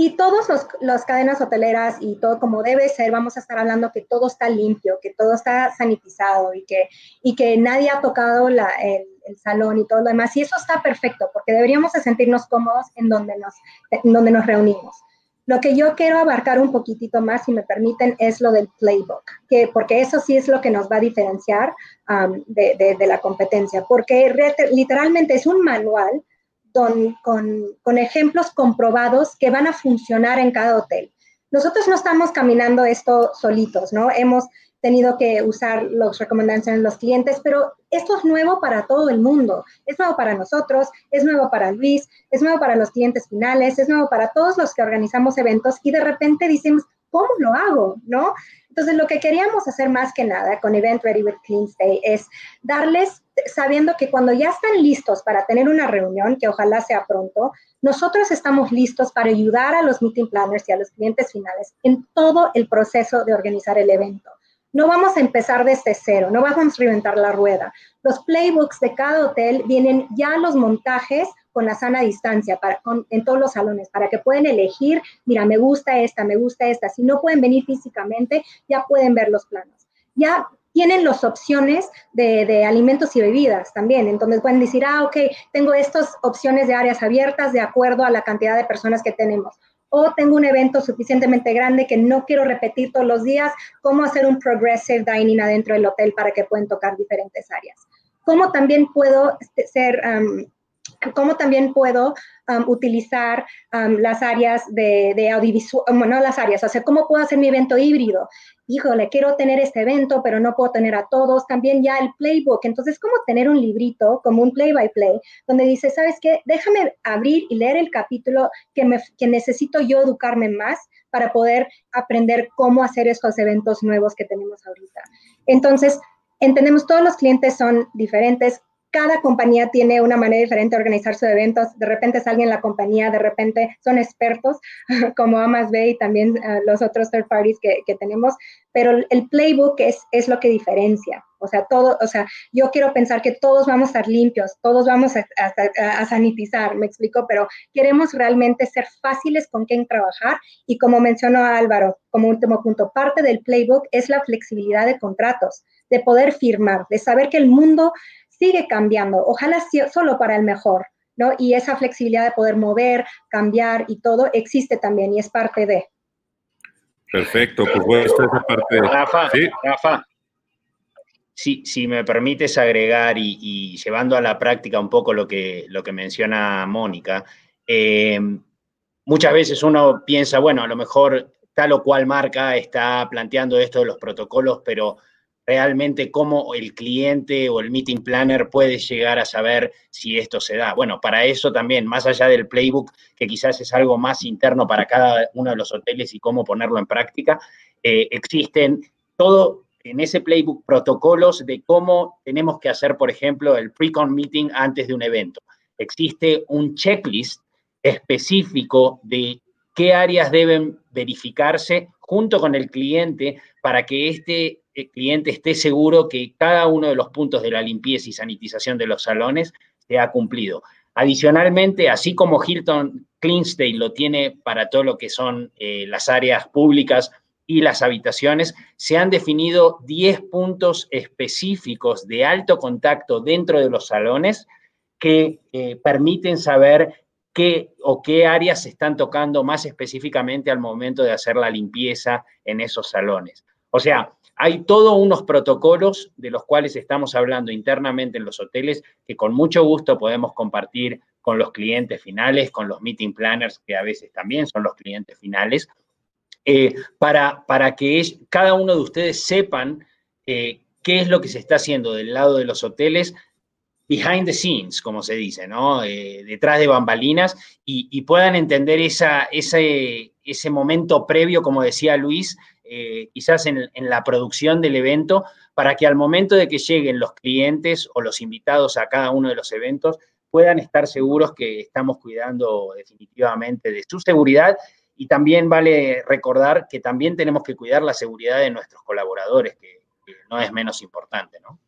Y todas las cadenas hoteleras y todo como debe ser, vamos a estar hablando que todo está limpio, que todo está sanitizado y que, y que nadie ha tocado la, el, el, salón y todo lo demás. Y eso está perfecto, porque deberíamos de sentirnos cómodos en donde nos, en donde nos reunimos. Lo que yo quiero abarcar un poquitito más, si me permiten, es lo del playbook, que, porque eso sí es lo que nos va a diferenciar um, de, de, de, la competencia, porque literalmente es un manual con, ejemplos comprobados que van a funcionar en cada hotel. Nosotros no estamos caminando esto solitos, ¿no? Hemos tenido que usar las recomendaciones de los clientes, pero esto es nuevo para todo el mundo. Es nuevo para nosotros, es nuevo para Luis, es nuevo para los clientes finales, es nuevo para todos los que organizamos eventos y de repente decimos, ¿cómo lo hago? ¿No? Entonces, lo que queríamos hacer más que nada con Event Ready with Clean Stay es darles, sabiendo que cuando ya están listos para tener una reunión, que ojalá sea pronto, nosotros estamos listos para ayudar a los meeting planners y a los clientes finales en todo el proceso de organizar el evento. No vamos a empezar desde cero, no vamos a reinventar la rueda. Los playbooks de cada hotel vienen ya los montajes con la sana distancia para, en todos los salones, para que puedan elegir, mira, me gusta esta, me gusta esta. Si no pueden venir físicamente, ya pueden ver los planos. Ya tienen las opciones de, de, alimentos y bebidas también. Entonces pueden decir, ah, ok, tengo estas opciones de áreas abiertas de acuerdo a la cantidad de personas que tenemos. O tengo un evento suficientemente grande que no quiero repetir todos los días, cómo hacer un progressive dining adentro del hotel para que puedan tocar diferentes áreas. Cómo también puedo este, ser... cómo también puedo utilizar las áreas de, de audiovisual, bueno, no las áreas, o sea, cómo puedo hacer mi evento híbrido. Híjole, quiero tener este evento, pero no puedo tener a todos. También ya el playbook. Entonces, ¿cómo tener un librito, como un play by play, donde dice, ¿sabes qué? Déjame abrir y leer el capítulo que, me, que necesito yo educarme más para poder aprender cómo hacer estos eventos nuevos que tenemos ahorita. Entonces, entendemos todos los clientes son diferentes, cada compañía tiene una manera diferente de organizar sus eventos. De repente es alguien en la compañía, de repente son expertos, como Amas Bay y también uh, los otros third parties que, que, tenemos. Pero el playbook es, es lo que diferencia. O sea, todo, o sea, yo quiero pensar que todos vamos a estar limpios, todos vamos a, a, a sanitizar, me explico, pero queremos realmente ser fáciles con quien trabajar y como mencionó Álvaro, como último punto, parte del playbook es la flexibilidad de contratos, de poder firmar, de saber que el mundo sigue cambiando, ojalá solo para el mejor, ¿no? Y esa flexibilidad de poder mover, cambiar y todo existe también y es parte de. Perfecto, pues bueno, esta es la parte de... Rafa, ¿Sí? Rafa, si, si, me permites agregar y, y, llevando a la práctica un poco lo que, lo que menciona Mónica, eh, muchas veces uno piensa, bueno, a lo mejor tal o cual marca está planteando esto de los protocolos, pero realmente cómo el cliente o el meeting planner puede llegar a saber si esto se da. Bueno, para eso también, más allá del playbook, que quizás es algo más interno para cada uno de los hoteles y cómo ponerlo en práctica, eh, existen todo en ese playbook protocolos de cómo tenemos que hacer, por ejemplo, el pre-con meeting antes de un evento. Existe un checklist específico de qué áreas deben verificarse junto con el cliente para que este el cliente esté seguro que cada uno de los puntos de la limpieza y sanitización de los salones se ha cumplido. Adicionalmente, así como Hilton Cleanstate lo tiene para todo lo que son eh, las áreas públicas y las habitaciones, se han definido 10 puntos específicos de alto contacto dentro de los salones que eh, permiten saber qué o qué áreas se están tocando más específicamente al momento de hacer la limpieza en esos salones. O sea, hay todos unos protocolos de los cuales estamos hablando internamente en los hoteles que con mucho gusto podemos compartir con los clientes finales, con los meeting planners, que a veces también son los clientes finales, eh, para, para que cada uno de ustedes sepan eh, qué es lo que se está haciendo del lado de los hoteles behind the scenes, como se dice, ¿no? Eh, detrás de bambalinas y, y puedan entender esa, ese, ese momento previo, como decía Luis, eh, quizás en, la producción del evento, para que al momento de que lleguen los clientes o los invitados a cada uno de los eventos, puedan estar seguros que estamos cuidando definitivamente de su seguridad. Y también vale recordar que también tenemos que cuidar la seguridad de nuestros colaboradores, que, que no es menos importante, ¿no?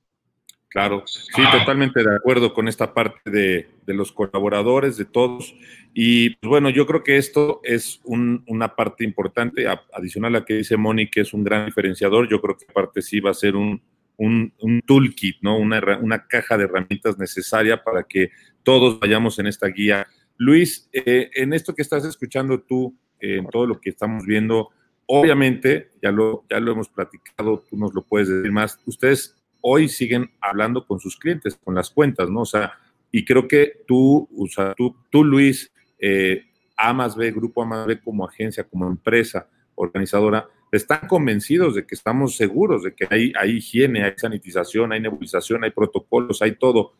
Claro, sí, totalmente de acuerdo con esta parte de, de los colaboradores, de todos. Y pues bueno, yo creo que esto es un, una parte importante, a, adicional a la que dice Moni, que es un gran diferenciador. Yo creo que aparte sí va a ser un, un, un toolkit, ¿no? Una, una, caja de herramientas necesaria para que todos vayamos en esta guía. Luis, eh, en esto que estás escuchando tú, eh, en todo lo que estamos viendo, obviamente, ya lo, ya lo hemos platicado, tú nos lo puedes decir más, ustedes hoy siguen hablando con sus clientes, con las cuentas, ¿no? O sea, y creo que tú, o sea, tú, tú Luis, eh, A más B, Grupo A más B como agencia, como empresa organizadora, están convencidos de que estamos seguros, de que hay, hay higiene, hay sanitización, hay nebulización, hay protocolos, hay todo.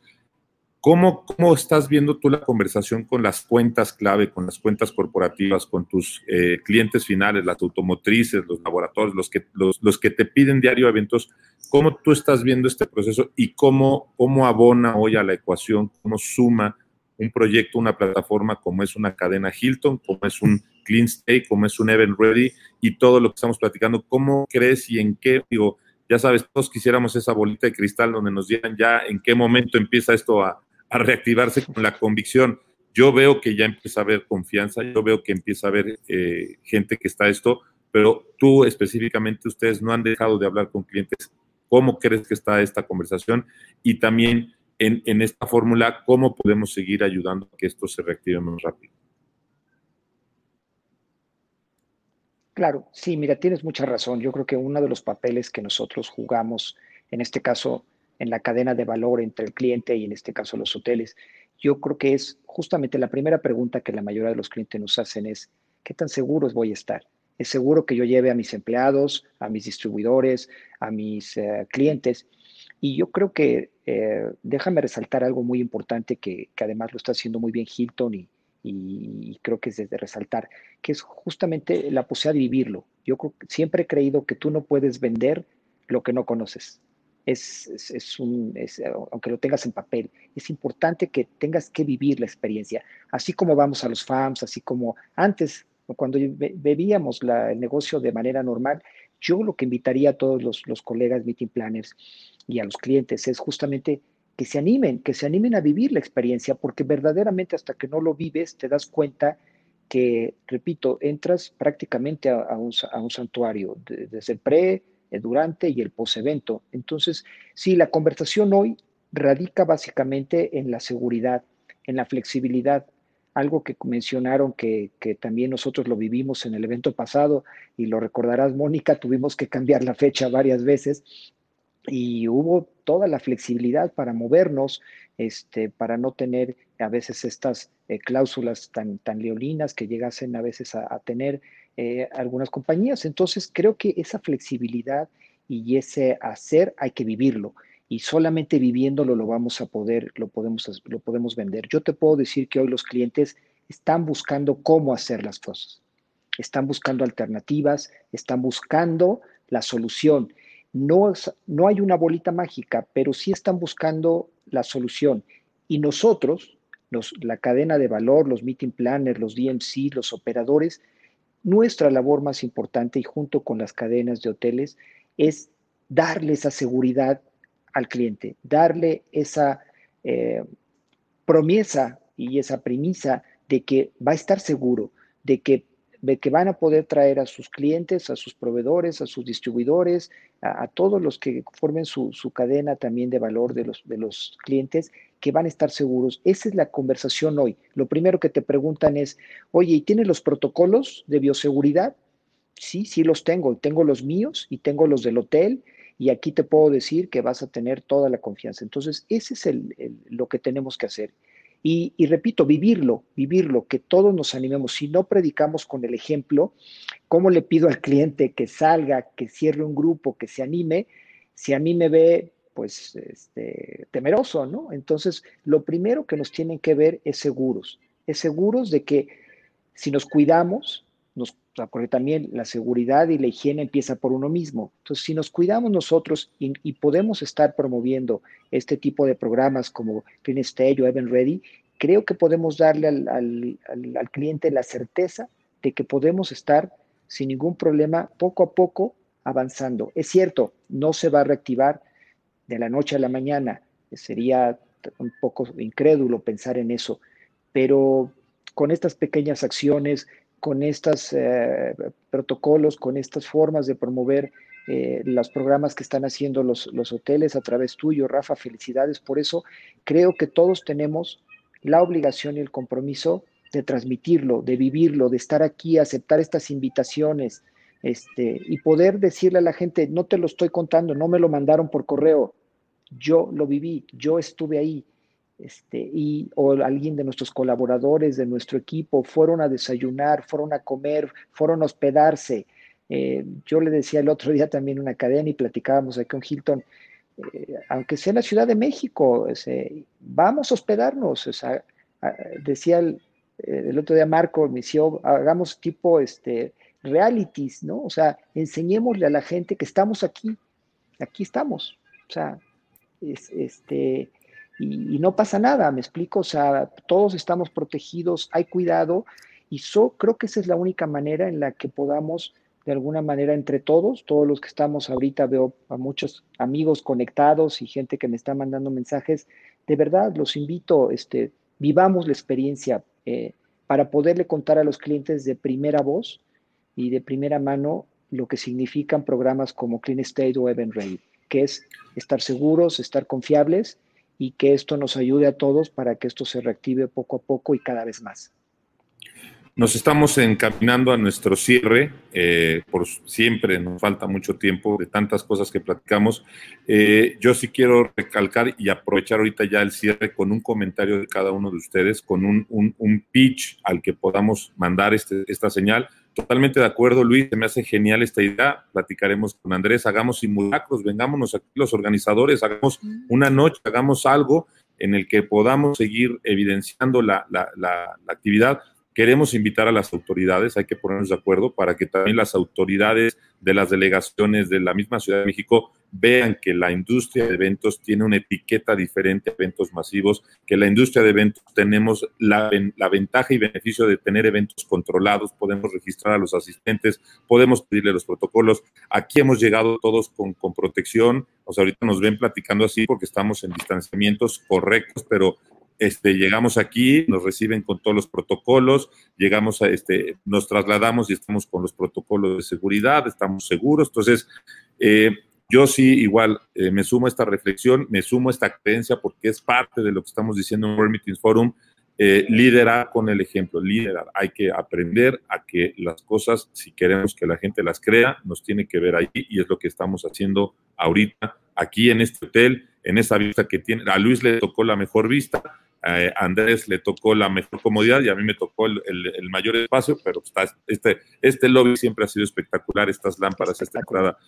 ¿Cómo, ¿Cómo, estás viendo tú la conversación con las cuentas clave, con las cuentas corporativas, con tus eh, clientes finales, las automotrices, los laboratorios, los que, los, que te piden diario eventos? ¿Cómo tú estás viendo este proceso y cómo, cómo abona hoy a la ecuación, cómo suma un proyecto, una plataforma como es una cadena Hilton, como es un Clean Stay, como es un Event Ready y todo lo que estamos platicando? ¿Cómo crees y en qué, digo, ya sabes, todos quisiéramos esa bolita de cristal donde nos digan ya en qué momento empieza esto a a reactivarse con la convicción. Yo veo que ya empieza a haber confianza, yo veo que empieza a haber eh, gente que está esto, pero tú específicamente, ustedes no han dejado de hablar con clientes. cómo crees que está esta conversación y también en, en esta fórmula, cómo podemos seguir ayudando a que esto se reactive más rápido. Claro, sí, mira, tienes mucha razón. Yo creo que uno de los papeles que nosotros jugamos, en este caso, en la cadena de valor entre el cliente y en este caso los hoteles, yo creo que es justamente la primera pregunta que la mayoría de los clientes nos hacen es, ¿qué tan seguros voy a estar? ¿Es seguro que yo lleve a mis empleados, a mis distribuidores, a mis eh, clientes? Y yo creo que eh, déjame resaltar algo muy importante que, además lo está haciendo muy bien Hilton y, y creo que es desde resaltar, que es justamente la posibilidad de vivirlo. Yo siempre he creído que tú no puedes vender lo que no conoces. Es, es, un, aunque lo tengas en papel, es importante que tengas que vivir la experiencia. Así como vamos a los FAMS, así como antes, cuando bebíamos la, el negocio de manera normal, yo lo que invitaría a todos los, los colegas meeting planners y a los clientes es justamente que se animen, que se animen a vivir la experiencia, porque verdaderamente hasta que no lo vives te das cuenta que, repito, entras prácticamente a, un, santuario, desde el pre, el durante y el post-evento. Entonces, sí, la conversación hoy radica básicamente en la seguridad, en la flexibilidad, algo que mencionaron que, que, también nosotros lo vivimos en el evento pasado y lo recordarás, Mónica, tuvimos que cambiar la fecha varias veces y hubo toda la flexibilidad para movernos, este, para no tener a veces estas eh, cláusulas tan, tan leolinas que llegasen a veces a, tener eh, algunas compañías. Entonces, creo que esa flexibilidad y ese hacer hay que vivirlo y solamente viviéndolo lo vamos a poder, lo podemos, lo podemos vender. Yo te puedo decir que hoy los clientes están buscando cómo hacer las cosas, están buscando alternativas, están buscando la solución no, no hay una bolita mágica, pero sí están buscando la solución. Y nosotros, la cadena de valor, los meeting planners, los DMC, los operadores, nuestra labor más importante y junto con las cadenas de hoteles es darle esa seguridad al cliente, darle esa eh, promesa y esa premisa de que va a estar seguro, de que de que van a poder traer a sus clientes, a sus proveedores, a sus distribuidores, a, todos los que formen su, cadena también de valor de los, de los clientes, que van a estar seguros. Esa es la conversación hoy. Lo primero que te preguntan es, oye, ¿y tienes los protocolos de bioseguridad? Sí, sí los tengo. Tengo los míos y tengo los del hotel y aquí te puedo decir que vas a tener toda la confianza. Entonces, ese es lo que tenemos que hacer. Y, repito, vivirlo, vivirlo, que todos nos animemos. Si no predicamos con el ejemplo, ¿cómo le pido al cliente que salga, que cierre un grupo, que se anime? Si a mí me ve, pues, este, temeroso, ¿no? Entonces, lo primero que nos tienen que ver es seguros, es seguros de que si nos cuidamos, nos, porque también la seguridad y la higiene empieza por uno mismo. Entonces, si nos cuidamos nosotros y, podemos estar promoviendo este tipo de programas como Clean o Event Ready, creo que podemos darle al, al, al, cliente la certeza de que podemos estar sin ningún problema poco a poco avanzando. Es cierto, no se va a reactivar de la noche a la mañana, sería un poco incrédulo pensar en eso, pero con estas pequeñas acciones, con estos eh, protocolos, con estas formas de promover eh, los programas que están haciendo los, los hoteles a través tuyo, Rafa, felicidades por eso. Creo que todos tenemos la obligación y el compromiso de transmitirlo, de vivirlo, de estar aquí, aceptar estas invitaciones este, y poder decirle a la gente, no te lo estoy contando, no me lo mandaron por correo, yo lo viví, yo estuve ahí. Este, y o alguien de nuestros colaboradores, de nuestro equipo, fueron a desayunar, fueron a comer, fueron a hospedarse, eh, yo le decía el otro día también una cadena y platicábamos aquí con Hilton, eh, aunque sea la Ciudad de México, vamos a hospedarnos. decía el, eh, el, otro día Marco, me decía, hagamos tipo este, realities, ¿no? O sea, enseñémosle a la gente que estamos aquí, aquí estamos. O sea, este, y, no pasa nada, me explico, o sea, todos estamos protegidos, hay cuidado, y so, creo que esa es la única manera en la que podamos de alguna manera entre todos, todos los que estamos ahorita, veo a muchos amigos conectados y gente que me está mandando mensajes, de verdad los invito, este, vivamos la experiencia eh, para poderle contar a los clientes de primera voz y de primera mano lo que significan programas como Clean State o Event Ready. Que es estar seguros, estar confiables y que esto nos ayude a todos para que esto se reactive poco a poco y cada vez más. Nos estamos encaminando a nuestro cierre, eh, por siempre nos falta mucho tiempo de tantas cosas que platicamos. Eh, yo sí quiero recalcar y aprovechar ahorita ya el cierre con un comentario de cada uno de ustedes, con un, un, pitch al que podamos mandar este, esta señal. Totalmente de acuerdo, Luis, se me hace genial esta idea. Platicaremos con Andrés, hagamos simulacros, vengámonos aquí los organizadores, hagamos una noche, hagamos algo en el que podamos seguir evidenciando la, la, la actividad Queremos invitar a las autoridades, hay que ponernos de acuerdo para que también las autoridades de las delegaciones de la misma Ciudad de México vean que la industria de eventos tiene una etiqueta diferente a eventos masivos, que la industria de eventos tenemos la, ventaja y beneficio de tener eventos controlados, podemos registrar a los asistentes, podemos pedirle los protocolos. Aquí hemos llegado todos con, con protección, o sea, ahorita nos ven platicando así porque estamos en distanciamientos correctos, pero este, llegamos aquí, nos reciben con todos los protocolos, llegamos a este, nos trasladamos y estamos con los protocolos de seguridad, estamos seguros. Entonces, eh, yo sí, igual, eh, me sumo a esta reflexión, me sumo a esta creencia porque es parte de lo que estamos diciendo en World Meetings Forum. Eh, liderar con el ejemplo, liderar. Hay que aprender a que las cosas, si queremos que la gente las crea, nos tiene que ver ahí y es lo que estamos haciendo ahorita aquí en este hotel, en esa vista que tiene. A Luis le tocó la mejor vista, a Andrés le tocó la mejor comodidad y a mí me tocó el, mayor espacio, pero está, este, este lobby siempre ha sido espectacular, estas lámparas, esta entrada.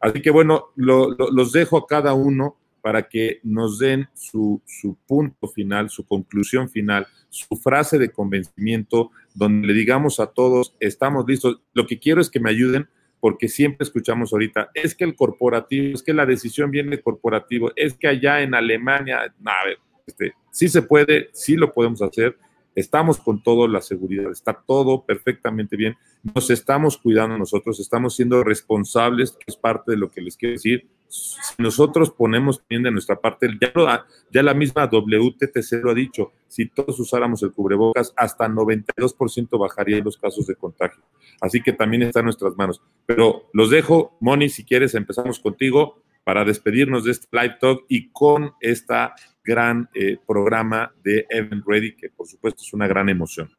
Así que bueno, los dejo a cada uno para que nos den su, su, punto final, su conclusión final, su frase de convencimiento, donde le digamos a todos, estamos listos. Lo que quiero es que me ayuden, porque siempre escuchamos ahorita, es que el corporativo, es que la decisión viene del corporativo, es que allá en Alemania, no, a ver, este, sí se puede, sí lo podemos hacer, estamos con toda la seguridad, está todo perfectamente bien, nos estamos cuidando nosotros, estamos siendo responsables, que es parte de lo que les quiero decir. Si nosotros ponemos bien de nuestra parte, ya, ya la misma WTTC lo ha dicho, si todos usáramos el cubrebocas, hasta 92% bajaría los casos de contagio. Así que también está en nuestras manos. Pero los dejo, Moni, si quieres, empezamos contigo para despedirnos de este live talk y con esta gran eh, programa de Event Ready, que por supuesto es una gran emoción.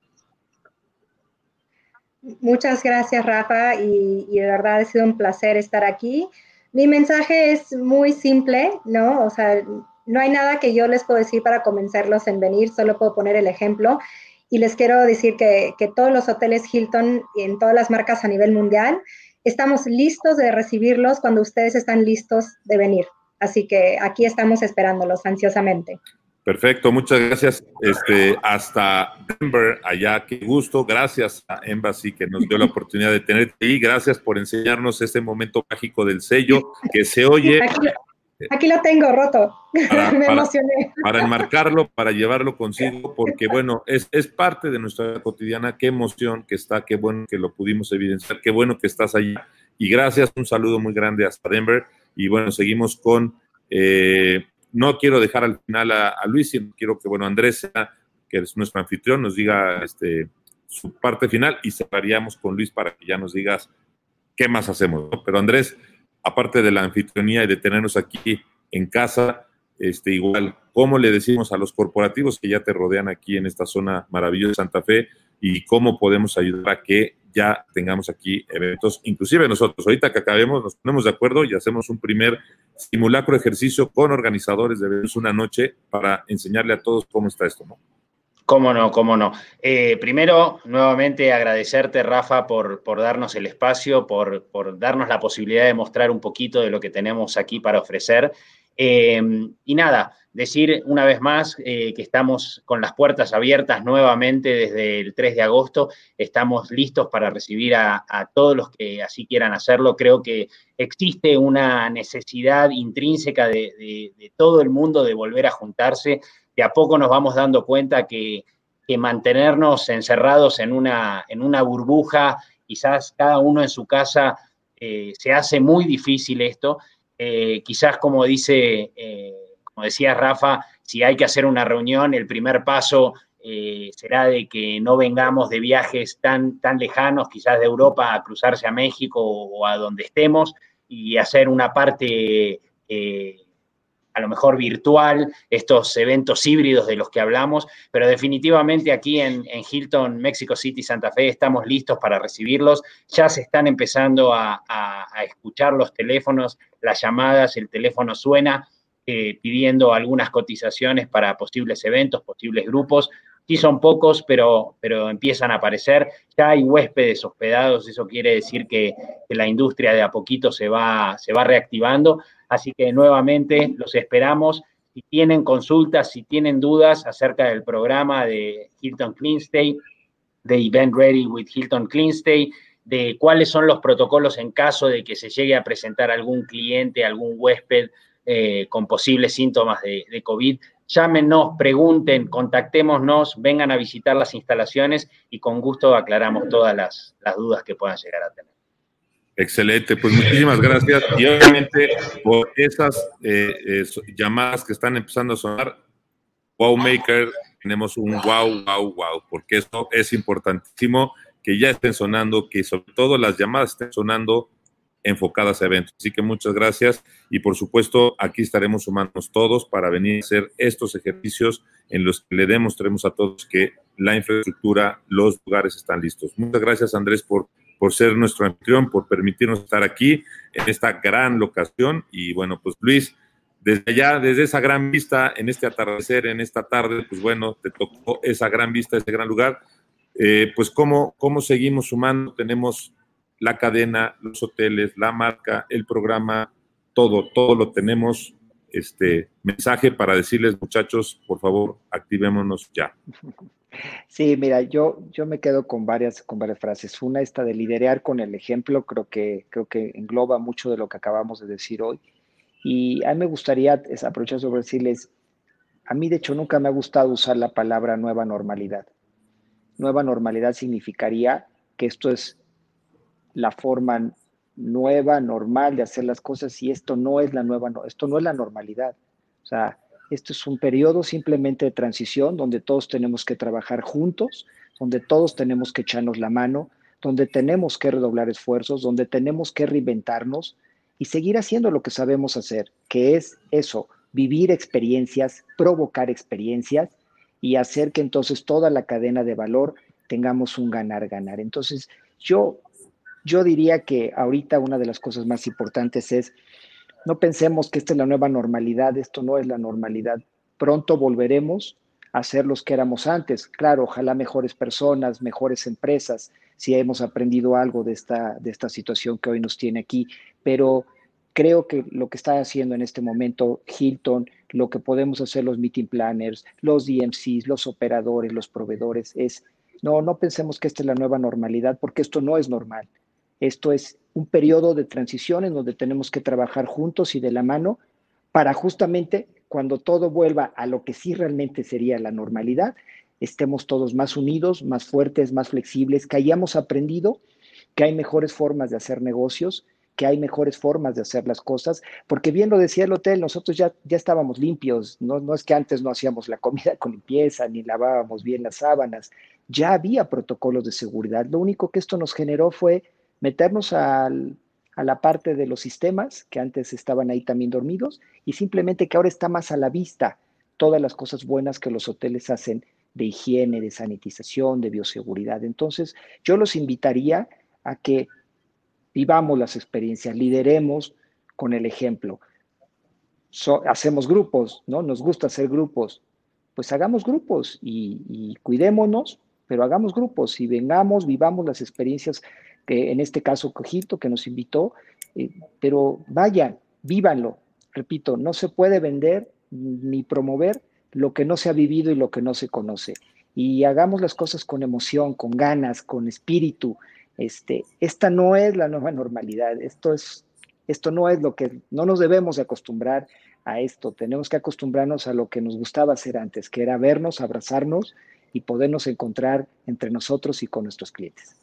Muchas gracias, Rafa, y, de verdad ha sido un placer estar aquí. Mi mensaje es muy simple, ¿no? O sea, no hay nada que yo les puedo decir para convencerlos en venir, solo puedo poner el ejemplo. Y les quiero decir que, que todos los hoteles Hilton en todas las marcas a nivel mundial estamos listos de recibirlos cuando ustedes están listos de venir. Así que aquí estamos esperándolos ansiosamente. Perfecto, muchas gracias. Este, hasta Denver, allá, qué gusto. Gracias a Embassy que nos dio la oportunidad de tenerte y gracias por enseñarnos este momento mágico del sello que se oye. Aquí, lo tengo roto. Para, Me emocioné. Para, enmarcarlo, para llevarlo consigo, porque bueno, es, es parte de nuestra cotidiana. Qué emoción que está, qué bueno que lo pudimos evidenciar, qué bueno que estás allí. Y gracias, un saludo muy grande hasta Denver. Y bueno, seguimos con, eh, no quiero dejar al final a, Luis, sino quiero que, bueno, Andrés, que es nuestro anfitrión, nos diga este, su parte final y cerraríamos con Luis para que ya nos digas qué más hacemos. Pero Andrés, aparte de la anfitrionía y de tenernos aquí en casa, este, igual, ¿cómo le decimos a los corporativos que ya te rodean aquí en esta zona maravillosa de Santa Fe y cómo podemos ayudar a que ya tengamos aquí eventos, inclusive nosotros, ahorita que acabemos, nos ponemos de acuerdo y hacemos un primer simulacro ejercicio con organizadores de eventos una noche para enseñarle a todos cómo está esto, ¿no? Cómo no, cómo no. Eh, primero, nuevamente agradecerte, Rafa, por, por darnos el espacio, por, por, darnos la posibilidad de mostrar un poquito de lo que tenemos aquí para ofrecer. Eh, y nada, decir una vez más eh, que estamos con las puertas abiertas nuevamente desde el 3 de agosto. Estamos listos para recibir a, todos los que así quieran hacerlo. Creo que existe una necesidad intrínseca de, todo el mundo de volver a juntarse. De a poco nos vamos dando cuenta que, mantenernos encerrados en una, burbuja, quizás cada uno en su casa, eh, se hace muy difícil esto. Eh, quizás como dice como decía Rafa, si hay que hacer una reunión, el primer paso eh, será de que no vengamos de viajes tan, tan lejanos, quizás de Europa, a cruzarse a México o a donde estemos y hacer una parte eh, a lo mejor virtual, estos eventos híbridos de los que hablamos, pero definitivamente aquí en, Hilton, Mexico City, Santa Fe, estamos listos para recibirlos. Ya se están empezando a, escuchar los teléfonos, las llamadas, el teléfono suena eh, pidiendo algunas cotizaciones para posibles eventos, posibles grupos. Sí son pocos, pero, pero empiezan a aparecer. Ya hay huéspedes hospedados, eso quiere decir que, la industria de a poquito se va, se va reactivando. Así que nuevamente los esperamos. Si tienen consultas, si tienen dudas acerca del programa de Hilton Cleanstay, de Event Ready with Hilton Cleanstay, de cuáles son los protocolos en caso de que se llegue a presentar algún cliente, algún huésped eh, con posibles síntomas de, de, COVID, llámenos, pregunten, contactémonos, vengan a visitar las instalaciones y con gusto aclaramos todas las, las dudas que puedan llegar a tener. Excelente, pues muchísimas gracias. Y obviamente por esas eh, eh, llamadas que están empezando a sonar, Wowmaker, tenemos un wow, wow, wow, porque esto es importantísimo que ya estén sonando, que sobre todo las llamadas estén sonando enfocadas a eventos. Así que muchas gracias y por supuesto aquí estaremos sumándonos todos para venir a hacer estos ejercicios en los que le demostremos a todos que la infraestructura, los lugares están listos. Muchas gracias Andrés por por ser nuestro anfitrión, por permitirnos estar aquí en esta gran locación. Y bueno, pues Luis, desde allá, desde esa gran vista, en este atardecer, en esta tarde, pues bueno, te tocó esa gran vista, ese gran lugar. Eh, pues ¿cómo, cómo seguimos sumando, tenemos la cadena, los hoteles, la marca, el programa, todo, todo lo tenemos. Este mensaje para decirles, muchachos, por favor, activémonos ya. Sí, mira, yo, yo me quedo con varias, con varias frases. Una, esta de liderar con el ejemplo, creo que, creo que engloba mucho de lo que acabamos de decir hoy. Y a mí me gustaría aprovechar sobre decirles, a mí de hecho nunca me ha gustado usar la palabra nueva normalidad. Nueva normalidad significaría que esto es la forma nueva, normal de hacer las cosas y esto no es la nueva, esto no es la normalidad. O sea, esto es un periodo simplemente de transición donde todos tenemos que trabajar juntos, donde todos tenemos que echarnos la mano, donde tenemos que redoblar esfuerzos, donde tenemos que reinventarnos y seguir haciendo lo que sabemos hacer, que es eso, vivir experiencias, provocar experiencias y hacer que entonces toda la cadena de valor tengamos un ganar-ganar. Entonces, yo, yo diría que ahorita una de las cosas más importantes es no pensemos que esta es la nueva normalidad, esto no es la normalidad. Pronto volveremos a ser los que éramos antes. Claro, ojalá mejores personas, mejores empresas, si hemos aprendido algo de esta, de esta situación que hoy nos tiene aquí, pero creo que lo que está haciendo en este momento Hilton, lo que podemos hacer los meeting planners, los DMCs, los operadores, los proveedores, es, no, no pensemos que esta es la nueva normalidad, porque esto no es normal. Esto es un periodo de transición en donde tenemos que trabajar juntos y de la mano para justamente cuando todo vuelva a lo que sí realmente sería la normalidad, estemos todos más unidos, más fuertes, más flexibles, que hayamos aprendido que hay mejores formas de hacer negocios, que hay mejores formas de hacer las cosas, porque bien lo decía el hotel, nosotros ya, ya estábamos limpios, no, no es que antes no hacíamos la comida con limpieza, ni lavábamos bien las sábanas, ya había protocolos de seguridad, lo único que esto nos generó fue meternos a la parte de los sistemas que antes estaban ahí también dormidos y simplemente que ahora está más a la vista todas las cosas buenas que los hoteles hacen de higiene, de sanitización, de bioseguridad. Entonces, yo los invitaría a que vivamos las experiencias, lideremos con el ejemplo. hacemos grupos, ¿no? Nos gusta hacer grupos. Pues hagamos grupos y, y cuidémonos, pero hagamos grupos y vengamos, vivamos las experiencias en este caso Cojito, que nos invitó, eh, pero vayan, vívanlo. Repito, no se puede vender ni promover lo que no se ha vivido y lo que no se conoce. Y hagamos las cosas con emoción, con ganas, con espíritu. Este, esta no es la nueva normalidad, esto, es, esto no es lo que, no nos debemos acostumbrar a esto, tenemos que acostumbrarnos a lo que nos gustaba hacer antes, que era vernos, abrazarnos y podernos encontrar entre nosotros y con nuestros clientes.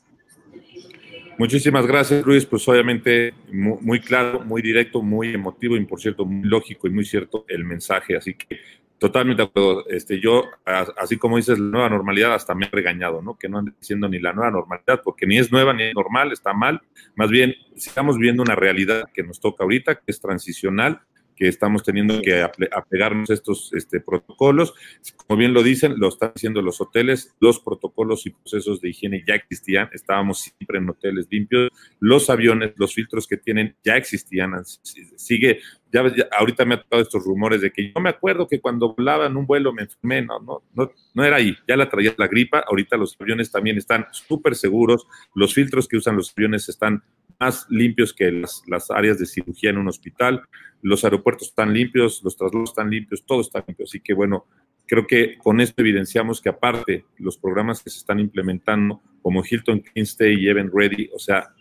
Muchísimas gracias, Luis. Pues obviamente muy, claro, muy directo, muy emotivo y por cierto muy lógico y muy cierto el mensaje. Así que totalmente de acuerdo. Este, yo, así como dices, la nueva normalidad hasta me he regañado, ¿no? Que no ande diciendo ni la nueva normalidad, porque ni es nueva ni es normal, está mal. Más bien, estamos viendo una realidad que nos toca ahorita, que es transicional, que estamos teniendo que apegarnos a estos este, protocolos. Como bien lo dicen, lo están haciendo los hoteles, los protocolos y procesos de higiene ya existían, estábamos siempre en hoteles limpios, los aviones, los filtros que tienen ya existían, sigue, ya, ahorita me ha tocado estos rumores de que yo me acuerdo que cuando volaba en un vuelo me enfermé, no, no, no, no era ahí, ya la traía la gripa, ahorita los aviones también están súper seguros, los filtros que usan los aviones están más limpios que las, las, áreas de cirugía en un hospital, los aeropuertos están limpios, los traslados están limpios, todo está limpio. Así que bueno, creo que con esto evidenciamos que aparte los programas que se están implementando como Hilton Stay y Event Ready, o sea,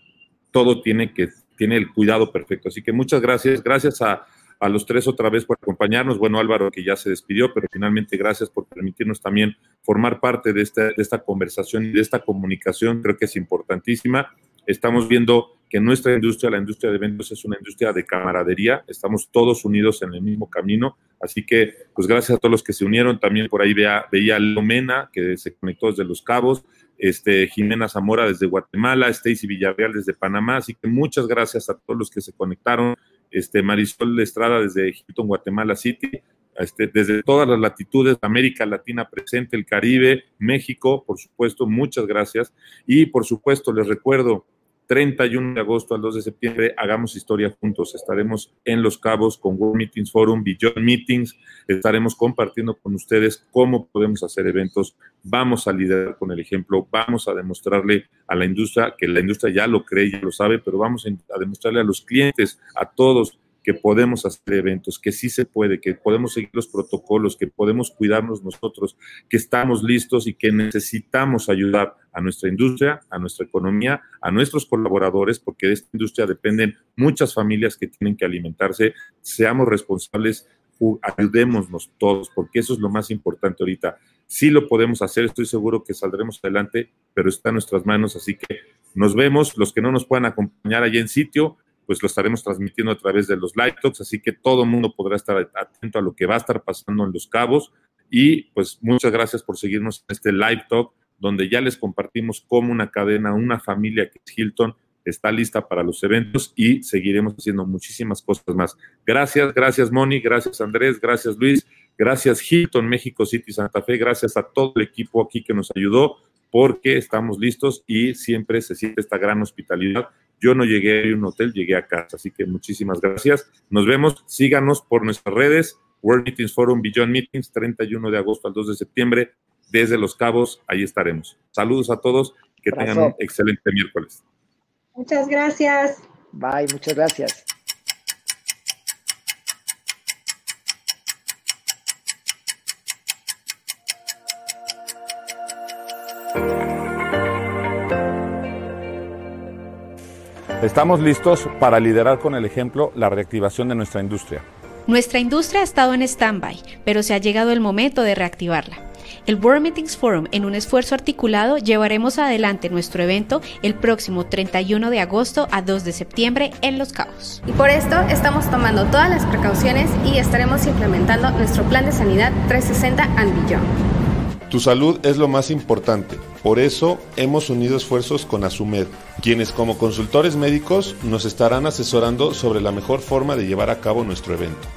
todo tiene que tiene el cuidado perfecto. Así que muchas gracias, gracias a, a los tres otra vez por acompañarnos. Bueno, Álvaro, que ya se despidió, pero finalmente gracias por permitirnos también formar parte de esta, de esta conversación y de esta comunicación. Creo que es importantísima. Estamos viendo que nuestra industria, la industria de eventos, es una industria de camaradería, estamos todos unidos en el mismo camino, así que pues gracias a todos los que se unieron, también por ahí veía, veía Lomena, que se conectó desde Los Cabos, este, Jimena Zamora desde Guatemala, Stacy Villarreal desde Panamá, así que muchas gracias a todos los que se conectaron, este, Marisol Estrada desde Hilton, Guatemala City, este, desde todas las latitudes, América Latina presente, el Caribe, México, por supuesto, muchas gracias. Y por supuesto, les recuerdo, 31 de agosto al 2 de septiembre, hagamos historia juntos. Estaremos en Los Cabos con World Meetings Forum, Beyond Meetings. Estaremos compartiendo con ustedes cómo podemos hacer eventos. Vamos a liderar con el ejemplo. Vamos a demostrarle a la industria, que la industria ya lo cree, ya lo sabe, pero vamos a demostrarle a los clientes, a todos, que podemos hacer eventos, que sí se puede, que podemos seguir los protocolos, que podemos cuidarnos nosotros, que estamos listos y que necesitamos ayudar a nuestra industria, a nuestra economía, a nuestros colaboradores, porque de esta industria dependen muchas familias que tienen que alimentarse. Seamos responsables, ayudémonos todos, porque eso es lo más importante ahorita. Sí lo podemos hacer, estoy seguro que saldremos adelante, pero está en nuestras manos, así que nos vemos, los que no nos puedan acompañar allí en sitio, pues lo estaremos transmitiendo a través de los live talks, así que todo el mundo podrá estar atento a lo que va a estar pasando en Los Cabos. Y pues muchas gracias por seguirnos en este live talk, donde ya les compartimos cómo una cadena, una familia que es Hilton, está lista para los eventos y seguiremos haciendo muchísimas cosas más. Gracias, gracias Moni, gracias Andrés, gracias Luis, gracias Hilton, México City, Santa Fe, gracias a todo el equipo aquí que nos ayudó porque estamos listos y siempre se siente esta gran hospitalidad yo no llegué a un hotel, llegué a casa. Así que muchísimas gracias. Nos vemos. Síganos por nuestras redes. World Meetings Forum, Beyond Meetings, 31 de agosto al 2 de septiembre. Desde Los Cabos, ahí estaremos. Saludos a todos. Que tengan un excelente miércoles. Muchas gracias. Bye, muchas gracias. Estamos listos para liderar con el ejemplo la reactivación de nuestra industria. Nuestra industria ha estado en stand-by, pero se ha llegado el momento de reactivarla. El World Meetings Forum, en un esfuerzo articulado, llevaremos adelante nuestro evento el próximo 31 de agosto a 2 de septiembre en Los Cabos. Y por esto estamos tomando todas las precauciones y estaremos implementando nuestro plan de sanidad 360 and Beyond. Tu salud es lo más importante. Por eso hemos unido esfuerzos con Asumed, quienes como consultores médicos nos estarán asesorando sobre la mejor forma de llevar a cabo nuestro evento.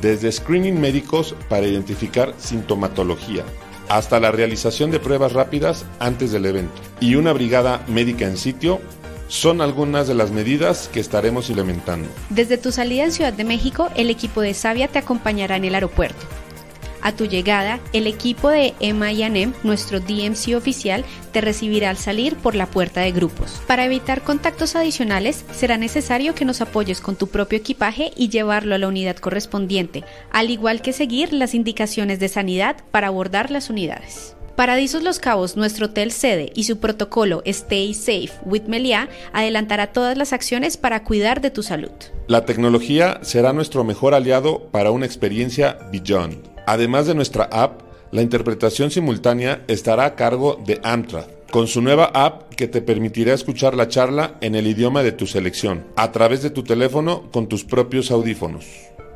Desde screening médicos para identificar sintomatología, hasta la realización de pruebas rápidas antes del evento y una brigada médica en sitio son algunas de las medidas que estaremos implementando. Desde tu salida en Ciudad de México, el equipo de Sabia te acompañará en el aeropuerto. A tu llegada, el equipo de M&M, nuestro DMC oficial, te recibirá al salir por la puerta de grupos. Para evitar contactos adicionales, será necesario que nos apoyes con tu propio equipaje y llevarlo a la unidad correspondiente, al igual que seguir las indicaciones de sanidad para abordar las unidades. Paradisos Los Cabos, nuestro hotel sede y su protocolo Stay Safe with Melia adelantará todas las acciones para cuidar de tu salud. La tecnología será nuestro mejor aliado para una experiencia Beyond. Además de nuestra app, la interpretación simultánea estará a cargo de Amtrak, con su nueva app que te permitirá escuchar la charla en el idioma de tu selección, a través de tu teléfono con tus propios audífonos.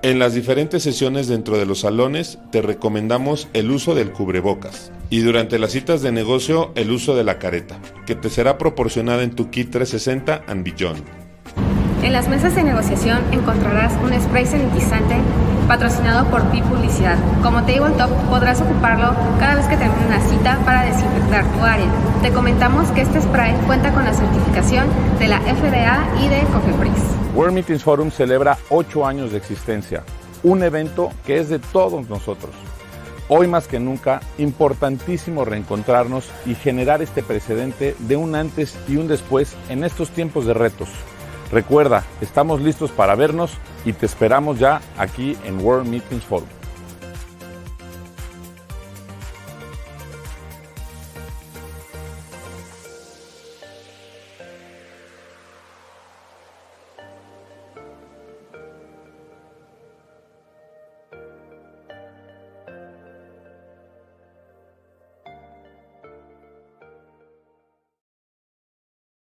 En las diferentes sesiones dentro de los salones te recomendamos el uso del cubrebocas y durante las citas de negocio el uso de la careta, que te será proporcionada en tu kit 360 and Beyond. En las mesas de negociación encontrarás un spray sanitizante patrocinado por Pi Publicidad. Como Tabletop podrás ocuparlo cada vez que termine una cita para desinfectar tu área. Te comentamos que este spray cuenta con la certificación de la FDA y de Cofepris. World Meetings Forum celebra ocho años de existencia, un evento que es de todos nosotros. Hoy más que nunca, importantísimo reencontrarnos y generar este precedente de un antes y un después en estos tiempos de retos. Recuerda, estamos listos para vernos y te esperamos ya aquí en World Meetings Forum.